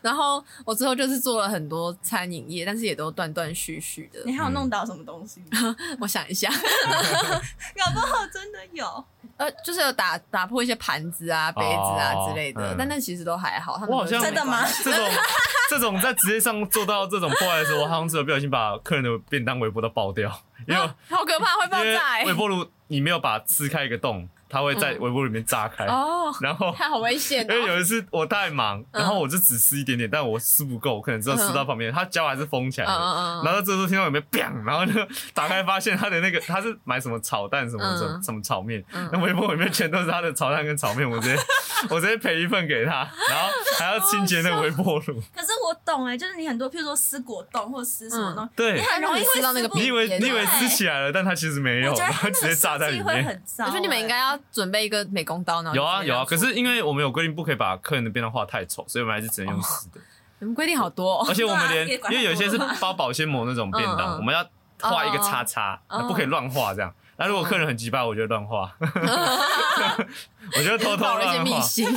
然后我之后就是做了很多餐饮业，但是也都断断续续的。你还有弄倒什么东西吗？我想一下，搞不好真的有。呃，就是有打打破一些盘子啊、杯子啊哦之类的，嗯但那其实都还好。他们我好像真的吗这种 这种在职业上做到这种破坏的时候，我好像只有不小心把客人的便当微波都爆掉，因为好可怕，会爆因为炸、欸！微波炉你没有把撕开一个洞，它会在微波里面炸开。哦，然后 它好危险因为哦。有一次我太忙，嗯然后我就只吃一点点，但我吃不够，我可能只有撕到旁边，它胶还是封起来的。嗯嗯嗯然后这时候听到有没有 bang，然后就 打开发现它的那个它是买什么炒蛋什么什么嗯什么炒面，嗯那微波里面全都是它的炒蛋跟炒面，我直接 我直接赔一份给他，然后还要清洁那个微波炉。可是我懂哎、就是你很多，譬如说撕果冻或者撕什么东西，对你，很容易会撕到那个你以为你以为对撕起来了，但它其实没有，我觉得它直接炸在里面。我觉得你们应该欸要准备一个美工刀，呢有啊有啊，可是因为我们有规定不可以把客人的便当画太丑，所以我们还是只能用湿的。你们规定好多哦而且我们连 因为有一些是包保鲜膜那种便嗯当，嗯我们要画一个叉叉，哦不可以乱画这样。那如果客人很急巴，我就乱画，我就偷偷爆 了一些乱画。秘辛。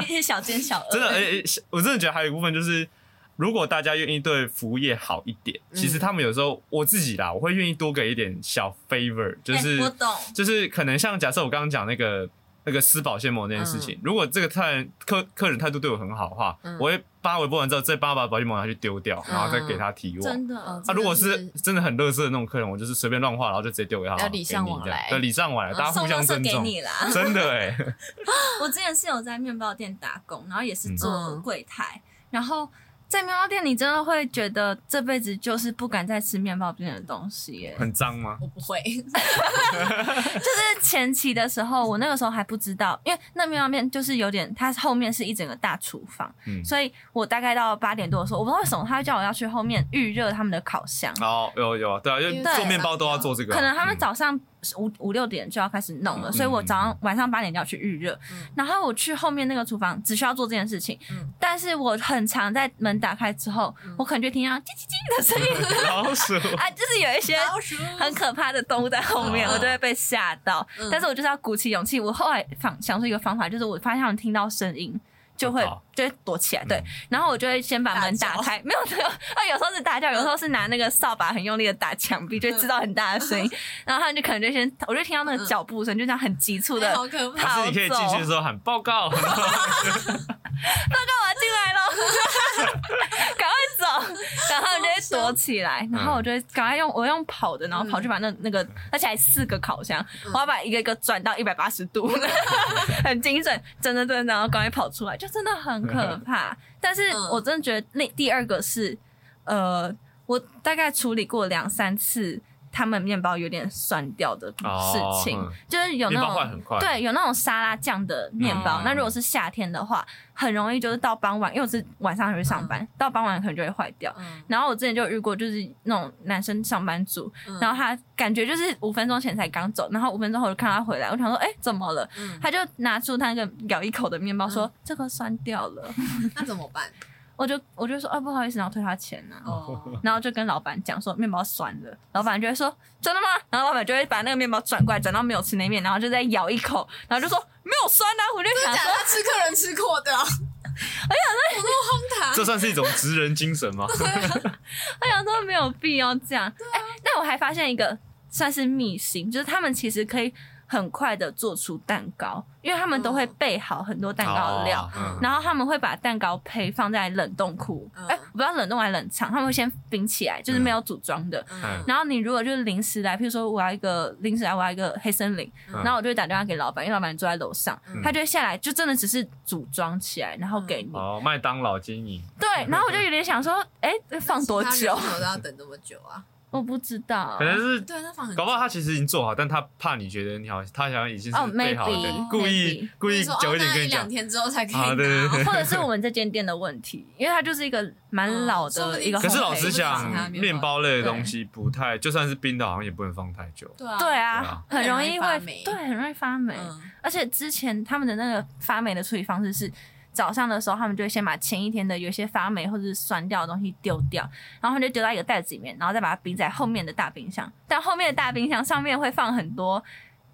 一些小奸小恶，真的，我真的觉得还有一部分就是，如果大家愿意对服务业好一点，其实他们有时候我自己啦，我会愿意多给一点小 favor，就是、哎我懂，就是可能像假设我刚刚讲那个那个撕保鲜膜那件事情，如果这个客人客客人态度对我很好的话，嗯我会帮他微波完之后，再帮他把保鲜膜拿去丢掉，然后再给他提网。真的。嗯啊，如果是真的很乐色的那种客人，我就是随便乱画，然后就直接丢给他，要礼尚往来对，礼尚往来，大家互相尊重。给你啦！真的哎，我之前是有在面包店打工，然后也是做嗯柜台，然后在面包店，你真的会觉得这辈子就是不敢再吃面包店的东西耶。很脏吗？我不会，就是前期的时候，我那个时候还不知道，因为那面包店就是有点，它后面是一整个大厨房，嗯所以我大概到八点多的时候，我不知道为什么他会叫我要去后面预热他们的烤箱。哦，有有对啊，因为做面包都要做这个啊，可能他们嗯早上五五六点就要开始弄了，所以我早上晚上八点就要去预热。嗯然后我去后面那个厨房，只需要做这件事情，嗯但是我很常在门打开之后，嗯我可能就听到叽叽叽的声音 老鼠，啊，就是有一些很可怕的动物在后面，哦我就会被吓到。嗯但是我就是要鼓起勇气。我后来想想出一个方法，就是我发现他们听到声音。就会就会躲起来，对。嗯，然后我就会先把门打开，没有没有，啊，有时候是大叫，有时候是拿那个扫把很用力的打墙壁，就会制造很大的声音，然后他们就可能就先，我就听到那个脚步声，就这样很急促的哎好可怕。还是你可以进去的时候喊报告，报告我要进来了，赶快走，然后我就会躲起来，然后我就会赶快用我用跑的，然后跑去把那那个，而且还四个烤箱，我要把一个一个转到一百八十度，很精准，真的真的，然后赶快跑出来，就真的很可 怕。但是嗯我真的觉得那第二个是，呃，我大概处理过两三次。他们面包有点酸掉的事情，哦嗯就是有那种对，有那种沙拉酱的面包。嗯那如果是夏天的话，很容易就是到傍晚，因为我是晚上还会上班，到傍晚可能就会坏掉。嗯然后我之前就有遇过，就是那种男生上班族，嗯然后他感觉就是五分钟前才刚走，然后五分钟后就看他回来，我想说，哎、怎么了？嗯他就拿出他那个咬一口的面包，说、这个酸掉了。那怎么办？我就我就说，啊，不好意思，然后退他钱呢、哦，然后就跟老板讲说面包酸了，老板就会说真的吗？然后老板就会把那个面包转过来，转到没有吃那面，然后就再咬一口，然后就说没有酸啊。我就想说，吃客人吃过的啊。哎呀，那有那么荒唐？这算是一种职人精神吗？我想说没有必要这样。哎、那我还发现一个算是秘辛，就是他们其实可以很快的做出蛋糕，因为他们都会备好很多蛋糕的料。哦嗯然后他们会把蛋糕胚放在冷冻库，哎、嗯我不知道冷冻还是冷藏，他们会先冰起来，就是没有组装的。嗯然后你如果就是临时来，譬如说我要一个临时来，我要一个黑森林，嗯然后我就会打电话给老板，因为老板坐在楼上，嗯他就会下来，就真的只是组装起来，然后给你。哦，麦当劳经营，对，然后我就有点想说，哎，放多久其他人？为什么都要等这么久啊？我不知道可。能是对，那放很搞不好他其实已经做好，但他怕你觉得你好，他想已经哦是备好的 maybe，故意 maybe 故意说久一点跟你讲。两天之后才可以啊拿对对对或者是我们这间店的问题，因为它就是一个蛮老的一个。可是老实讲，面包类的东西不太，就算是冰的，好像也不能放太久。对啊，很容易会对，很容易发霉。嗯而且之前他们的那个发霉的处理方式是，早上的时候他们就会先把前一天的有些发霉或者是酸掉的东西丢掉，然后他们就丢到一个袋子里面，然后再把它冰在后面的大冰箱。但后面的大冰箱上面会放很多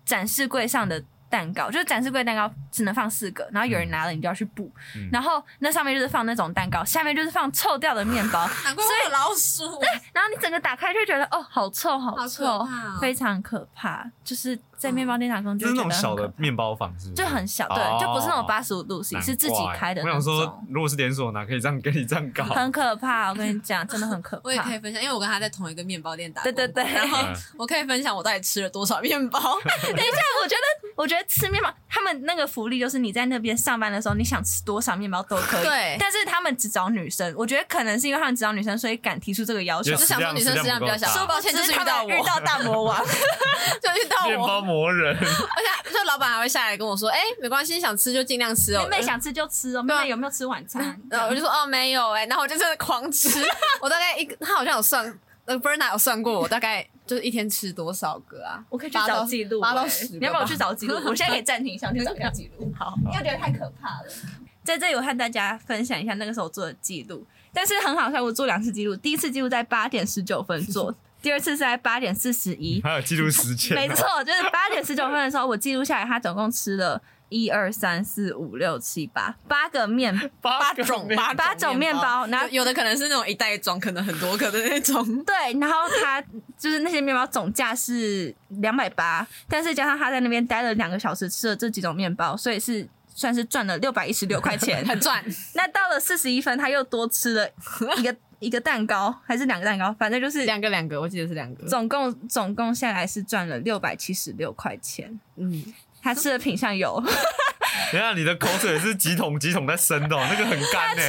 展示柜上的。蛋糕就是展示柜蛋糕只能放四个，然后有人拿了你就要去补，嗯然后那上面就是放那种蛋糕，下面就是放臭掉的面包，难怪会有老鼠。对然后你整个打开就觉得哦，好臭，好好臭，非常可怕。就是在面包店打工就是那种小的面包房，是不是？就很小，对，哦就不是那种八十五度 C，是自己开的我想说，，如果是连锁，哪可以这样跟你这样搞？很可怕。我跟你讲，真的很可怕我也可以。分享，因为我跟他在同一个面包店打工。对对对然后嗯我可以分享我到底吃了多少面包。等一下，我觉得，我觉得吃面包，他们那个福利就是你在那边上班的时候，你想吃多少面包都可以。对但是他们只找女生，我觉得可能是因为他们只找女生，所以敢提出这个要求就。就想说女生食量比较小，说抱歉，就是遇他到遇到大魔王，就遇到我，魔人，而且就老板还会下来跟我说，哎，没关系，想吃就尽量吃哦。妹妹想吃就吃哦。妹妹有没有吃晚餐？然后我就说哦没有哎、然后我就真的狂吃，我大概一个他好像有算，呃 Berna 有算过我大概就是一天吃多少个啊？我可以去找记录、欸八到十个吧。你要不要我去找记录？我现在可以暂停一下，去找一下记录。好，因为我觉得太可怕了。在这里，我和大家分享一下那个时候做的记录，但是很好笑，我做两次记录，第一次记录在八点十九分做，第二次是在八点四十一。还有记录时间，没错，就是八点十九分的时候，我记录下来，他总共吃了一二三四五六七八八个面，八种面八八种面包然后有有的可能是那种一袋装，可能很多个的那种。对，然后他就是那些面包总价是两百八，但是加上他在那边待了两个小时，吃了这几种面包，所以是算是赚了六百一十六块钱。很赚，那到了四十一分，他又多吃了一个一个蛋糕，还是两个蛋糕，反正就是两个两个，我记得是两个。总共总共下来是赚了六百七十六块钱。嗯，他吃的品相有 等一下你的口水是几桶几桶在生的哦，那个很干呢，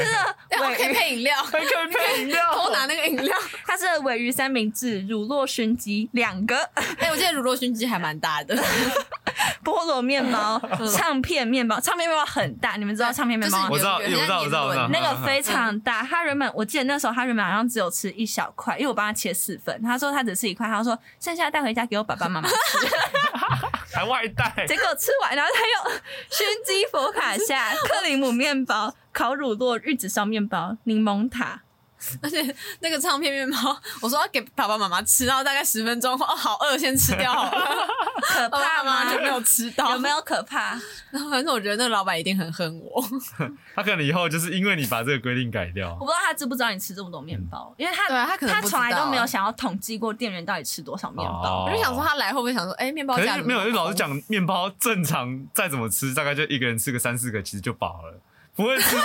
哎，我可以配饮料，还可以配饮料，偷拿那个饮料。他吃的尾鱼三明治、乳酪熏鸡两个，哎，我记得乳酪熏鸡还蛮大的，菠萝面包、唱片面包，唱片面包很大，你们知道唱片面包吗？我知道，我知道，我知道，我知道，那个非常大，他原本我记得那时候他原本好像只有吃一小块，因为我帮他切四份，他说他只吃一块，他说剩下带回家给我爸爸妈妈吃，还外带，结果吃完，然后他又熏基佛卡夏、克里姆面包、烤乳酪、玉子烧面包、柠檬塔，而且那个唱片面包，我说要给爸爸妈妈吃，然后大概十分钟，哦，好饿，先吃掉好了。可怕吗？就没有吃到，有没？有可怕？然后反正我觉得那个老板一定很恨我。他可能以后就是因为你把这个规定改掉我，不知道他知不知道你吃这么多面包，因为他对啊他可能他从来都没有想要统计过店员到底吃多少面包。哦我就想说他来会不会想说，哎，面包没有，因为老师实讲，面包正常再怎么吃，大概就一个人吃个三四个，其实就饱了，不会吃到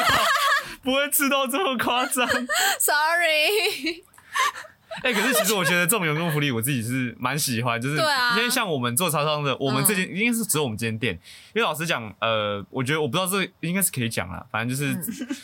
不会吃到这么夸张。sorry，哎、可是其实我觉得这种员工福利，我自己是蛮喜欢，就是因为像我们做超商的，我们这间应该是只有我们这间店。因为老实讲，呃，我觉得我不知道这个应该是可以讲啦，反正就是，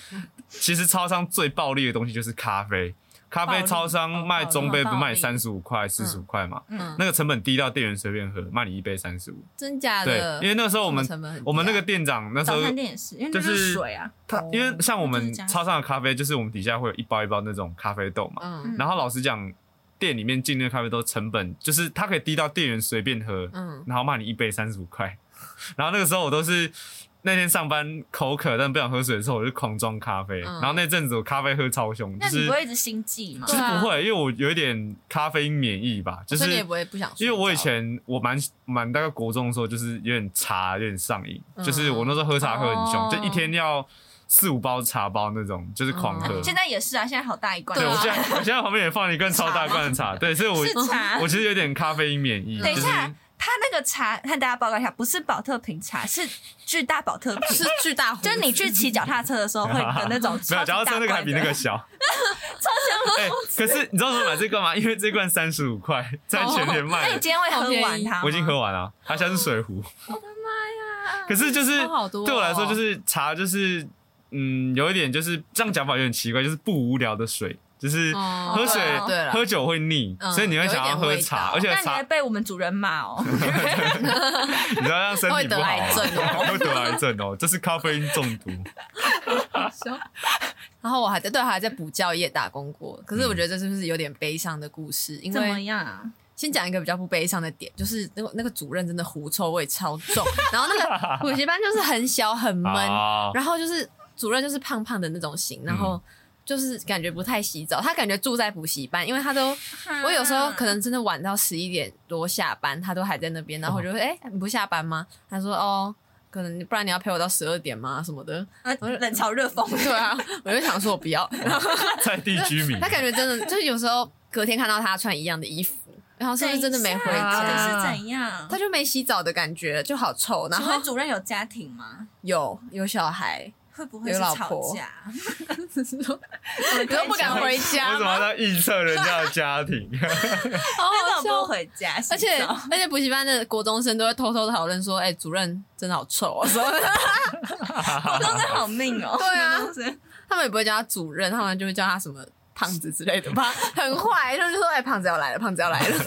其实超商最暴利的东西就是咖啡。咖啡超商卖中杯不卖三十五块、四十五块嘛，嗯，那个成本低到店员随便喝，卖你一杯三十五。真假对的？，因为那时候我们我们那个店长那时候早餐店也是，因为那就是是水啊。他，因为像我们超商的咖啡，就是我们底下会有一包一包那种咖啡豆嘛，嗯。然后老实讲，店里面进那个咖啡豆成本就是它可以低到店员随便喝，嗯，然后卖你一杯三十五块。然后那个时候我都是那天上班口渴但不想喝水的时候，我就狂装咖啡。嗯然后那阵子我咖啡喝超凶，就那你是不会一直心悸吗其？实对啊不会，因为我有一点咖啡因免疫吧，就是所以你也不会不想睡觉，因为我以前我蛮蛮大概国中的时候，就是有点茶有点上瘾，嗯就是我那时候喝茶喝很凶，哦就一天要四五包茶包那种，就是狂喝。嗯现在也是啊，现在好大一罐。对，我现在我现在旁边也放了一罐超大罐的茶，对，所以我是茶我其实有点咖啡因免疫，等一下，他那个茶，和大家报告一下，不是保特瓶茶，是巨大保特瓶 是。巨大就是你去骑脚踏车的时候会的那种 没有，脚踏车那个还比那个小，超香。哎，可是你知道我买这罐吗？因为这罐三十五块，在全年卖。那卖你，今天会喝完它？我已经喝完了，它像是水壶。我的妈呀！可是就是对我来说，就是茶，就是嗯，有一点就是这样讲法有点奇怪，就是不无聊的水，就是哦喝水、喝酒会腻，嗯所以你会想要喝茶，而且有一点味道茶那你会被我们主人骂哦。你知道让身体不好、会得癌症哦会得癌症哦，这是咖啡因中毒。然后我还在对，还在补教业打工过。可是我觉得这是不是有点悲伤的故事？因怎么为样啊？先讲一个比较不悲伤的点，就是那个那个主任真的狐臭味超重，然后那个补习班就是很小很闷，哦然后就是主任就是胖胖的那种型，然后就是感觉不太洗澡，他感觉住在补习班，因为他都我有时候可能真的晚到十一点多下班，他都还在那边，然后我就说哎、你不下班吗？他说哦。可能不然你要陪我到十二点吗？什么的，呃冷嘲热讽。对啊，我就想说我不要。在地居民 他感觉真的就是有时候隔天看到他穿一样的衣服，然后是不是真的没回家？是怎样？他就没洗澡的感觉，就好臭。然后主任有家庭吗？有有小孩，会不会是吵有老婆架？你都不敢回为家什么吗？要预测人家的家庭？好为什么不好笑。回家？而且而且补习班的国中生都会偷偷讨论说：“哎、主任真的好臭啊！”什么的，国中生好命哦。对啊 他们也不会叫他主任，他们就会叫他什么胖子之类的吧，很坏。他们就说：“哎、胖子要来了，胖子要来了，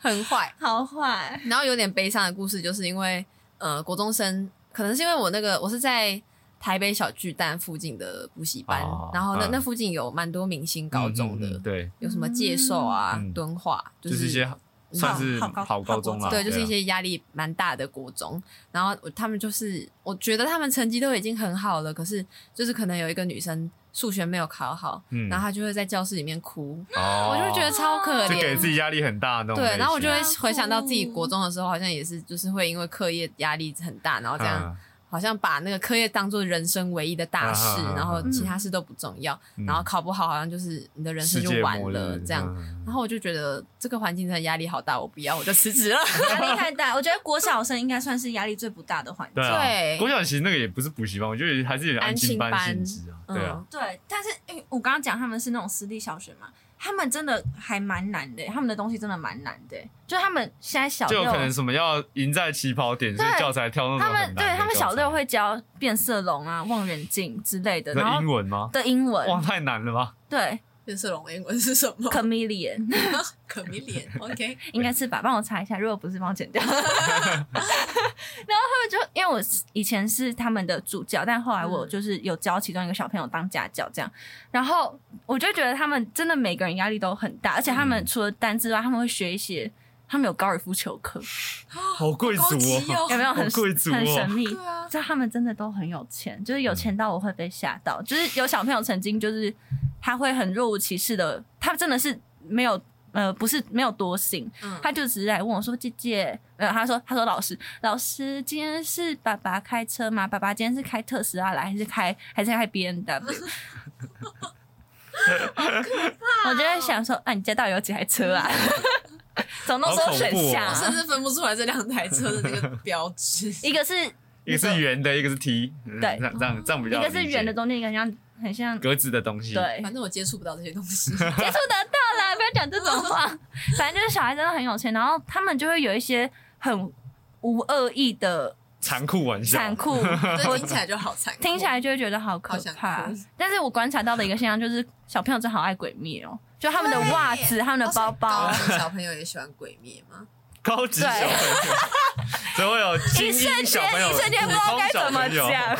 很坏。好坏”然后有点悲伤的故事，就是因为呃，国中生可能是因为我那个我是在台北小巨蛋附近的补习班，哦然后那、嗯。那附近有蛮多明星高中的，嗯嗯嗯对，有什么介寿啊、嗯。敦化，就是一些算是好高好高中了，对，就是一啊。些压力蛮大的国中。然后我他们就是，我觉得他们成绩都已经很好了，可是就是可能有一个女生数学没有考好，嗯。然后她就会在教室里面哭，哦，我就觉得超可怜。就给自。己压力很大的那种。对，然后我就会啊回想到自己国中的时候，好像也是，就是会因为课业压力很大，然后这样嗯好像把那个课业当做人生唯一的大事，然后其他事都不重要，嗯然后考不好好像就是你的人生就完了这样。嗯然后我就觉得这个环境真的压力好大，我不要，我就辞职了。压力太大。我觉得国小生应该算是压力最不大的环境。对啊，对国小其实那个也不是补习班，我觉得还是有点安亲班性质啊。嗯对啊，对，但是因为我刚刚讲他们是那种私立小学嘛，他们真的还蛮难的，他们的东西真的蛮难的。就他们现在小六就有可能什么要赢在起跑点，所以教材挑那种他们对他们小六会教变色龙啊、望远镜之类的，然那后英文吗？的英文哇，太难了吧！对变色龙的英文是什么？chameleon 可米脸，OK。应该是吧？帮我查一下，如果不是帮我剪掉。然后他们就因为我以前是他们的主教，但后来我嗯就是有教其中一个小朋友当家教这样，然后我就觉得他们真的每个人压力都很大，而且他们嗯除了单字外，他们会学一些。他们有高尔夫球课，好贵族哦哦，有没有很好贵族哦很神秘？对啊，就他们真的都很有钱，就是有钱到我会被吓到。就是有小朋友曾经就是他会很若无其事的，他真的是没有呃不是没有多心，嗯他就只是来问我说：“姐姐，呃，他说他说老师老师，今天是爸爸开车吗？爸爸今天是开特斯拉来，还是开还是开 B N W？” 我就在想说，啊，你家到底有几台车啊？怎么都说选项、甚至分不出来这两台车的那个标志。一个是一个是圆的，一个是梯，嗯对。这样这样比较一较个是圆的，中间一个很像很像格子的东西。，对，反正我接触不到这些东西。接触得到啦，不要讲这种话。反正就是小孩真的很有钱，然后他们就会有一些很无恶意的残酷玩笑，残酷，这听起来就好残酷，听起来就会觉得好可好想怕。但是我观察到的一个现象就是，小朋友真好爱鬼灭哦，就他们的袜子、他们的包包。小朋友也喜欢鬼灭吗？高级小朋友，所以会有精一瞬英小朋友、间一瞬间不知道该怎么讲。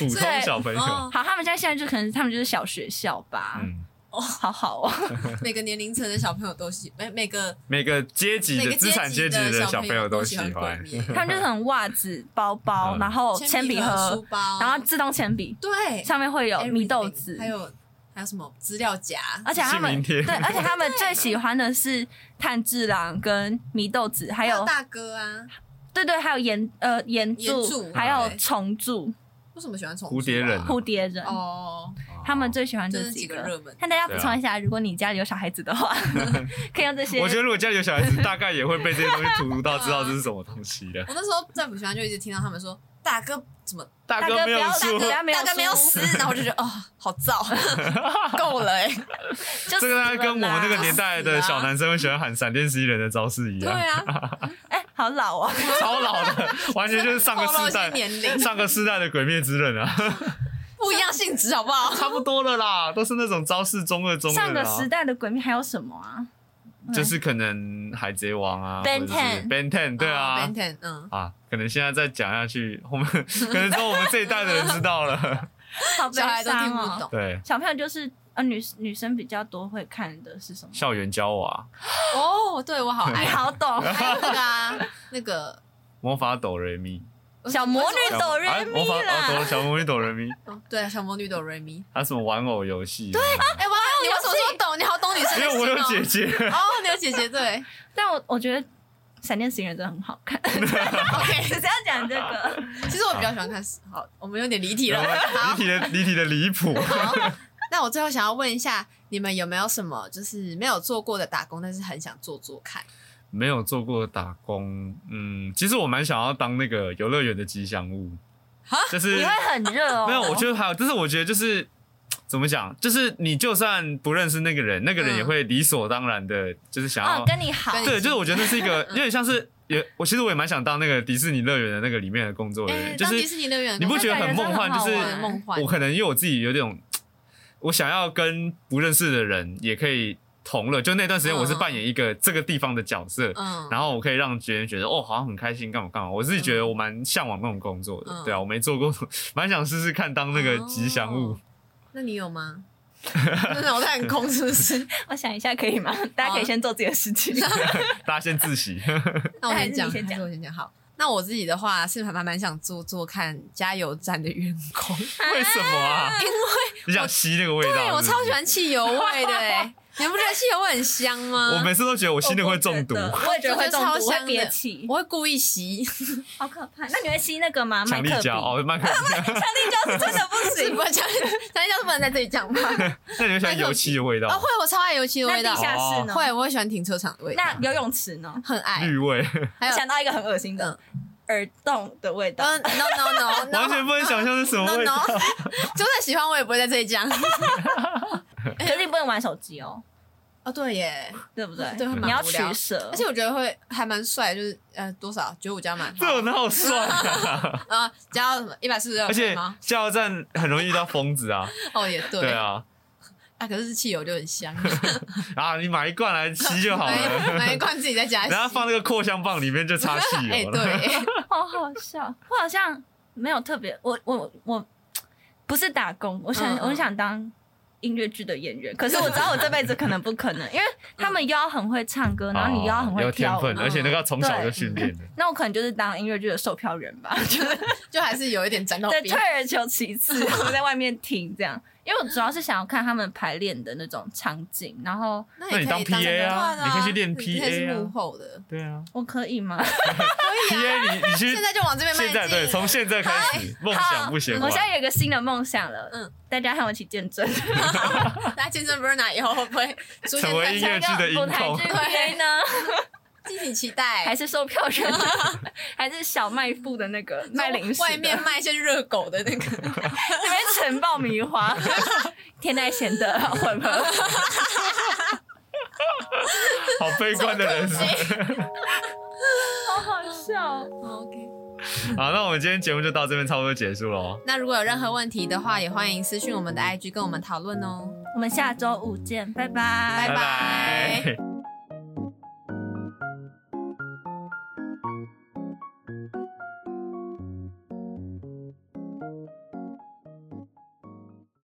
普通小朋友，哦，好，他们家现在就可能他们就是小学校吧，嗯，好好哦。每个年龄层的小朋友都喜，每每个每个阶级每个的资产阶级的小小朋友都喜欢鬼。灭，他们就是很袜子、包包，嗯。然后铅笔盒、书，包，然后自动铅笔，对。上面会有米豆子，还有还有什么资料夹，而且他们对，而且他们最喜欢的是炭治郎跟祢豆子，还有大哥啊，对对，还有岩呃岩岩柱柱，还有对虫柱、为什么喜欢虫蝴蝶人啊。蝴蝶人，哦，他们最喜欢这是几个。几个热门。看大家补充一下，如果你家里有小孩子的话，可以用这些。我觉得如果家里有小孩子，大概也会被这些东西荼毒到，知道这是什么东西的。我那时候在补习班就一直听到他们说大哥怎么大大哥不要没有输，大哥没有大哥没有死，然后我就觉得哦好燥，够了哎，就这个大概跟我们那个年代的小男生会喜欢喊闪电十一人的招式一样。对样，啊，哎，好老啊，超老的，完全就是上个透露一些世代年龄。上个世代的鬼灭之刃啊，不一样性质好不好？差不多了啦，都是那种招式中二中二上个时。代的鬼灭还有什么啊？就是可能海贼王啊 Ben 或者是 Ten Ben Ten 对啊 b e n t e n 嗯，啊，可能现在再讲下去，我们 可能只有我们这一代的人知道了。好悲小孩都听伤哦。不懂对，小朋友就是呃女女生比较多会看的是什么？校园交娃、哦，对我好你爱，好懂，还有那个啊，那个 魔法哆瑞咪，小魔女小哆瑞哎魔法咪啦哦，哆小魔女哆瑞咪，哦对小魔女哆瑞咪，还有什么玩偶游戏？对，哎哇，你为什么说懂？你好懂女生的因为我有姐姐。哦，你有姐姐对 但我我觉得《闪电十一人》真的很好看。OK。只是要讲这个，其实我比较喜欢看，好，我们有点离题了。离题的离题的离谱，那我最后想要问一下，你们有没有什么就是没有做过的打工，但是很想做做看？没有做过打工，嗯，其实我蛮想要当那个游乐园的吉祥物，就是你会很热哦。没有，我觉得还有，就是我觉得就是怎么讲，就是你就算不认识那个人，那个人也会理所当然的，就是想要哦，跟你好，对，就是我觉得那是一个有点像是也，我其实我也蛮想当那个迪士尼乐园的那个里面的工作人哎、员，就是迪是士尼乐园，你不觉得很梦幻？就是我可能因为我自己有点，我想要跟不认识的人也可以同乐，就那段时间我是扮演一个这个地方的角色，嗯，然后我可以让别人觉得哦，好像很开心，干嘛干嘛。我自己觉得我蛮向往那种工作的，嗯。对啊，我没做过，蛮想试试看当那个吉祥物。哦那你有吗？脑袋很空是不是？我想一下可以吗？大家可以先做自己的事情。大家先自习，那我先讲，先讲我先讲好。那我自己的话是还蛮想做做看加油站的员工，为什么啊？因为你想吸那个味道，对我超喜欢汽油味的哎，你不觉得汽油味很香吗？我每次都觉得我吸那个会中毒，我也觉得会中毒，会超香的憋气，我会故意吸，好可怕。那你会吸那个吗？麦克笔？强力胶哦，麦克笔。强力胶是真的不 是行不。讲，咱家是不能在这里讲吧？那你会喜欢油漆的味道哦，？会，我超爱油漆的味道那地，下室呢？会，我会喜欢停车场的味道，那游泳池呢？很爱。绿味，还有，想到一个很恶心的耳洞的味道。嗯，no no no，no 完全不能想象是什么 no 味道 no，。就算喜欢我也不会在这里讲。可是你不能玩手机哦，哦，对耶，对不对？对会蛮你要无聊取舍而。且我觉得会还蛮帅，就是呃多少九五加满这有哪有帅啊？啊，加到什么一百四十二而且吗？加油站很容易遇到疯子啊！哦，也对对啊，啊，可是汽油就很香，啊，你买一罐来吸就好买了，买一罐自己在家吸，然后放那个扩香棒里面就插汽哎油了。对，好好笑。我好像没有特别，我我我不是打工，我想嗯嗯我想当音乐剧的演员，可是我知道我这辈子可能不可能，因为他们又要很会唱歌，然后你又要很会跳舞。天分，而且那个要从小就训练的。那我可能就是当音乐剧的售票员吧，就 是就还是有一点沾到对，退。而求其次，我在外面听这样，因为我主要是想要看他们排练的那种场景，然后那那你当可以当 PA 啊你可以去练你可以 PA 是啊幕后的，对啊。我可以吗？PA 你你去现在就往这边迈进。现在对，从现在开始，梦想不嫌晚。我现。在有一个新的梦想了，嗯。嗯，大家和我一起见证，那健身 Verna 以后会不会出现成为在音乐剧的舞台剧 PA 呢？敬请期待，还是售票员？还是小卖部的那个卖零食？外面卖一些热狗的那个，那边盛爆米花，天奈咸的 混合，好悲观的人生。好好笑。OK。好，那我们今天节目就到这边差不多结束了哦。那如果有任何问题的话，也欢迎私讯我们的 IG 跟我们讨论哦。我们下周五见，拜拜，拜拜拜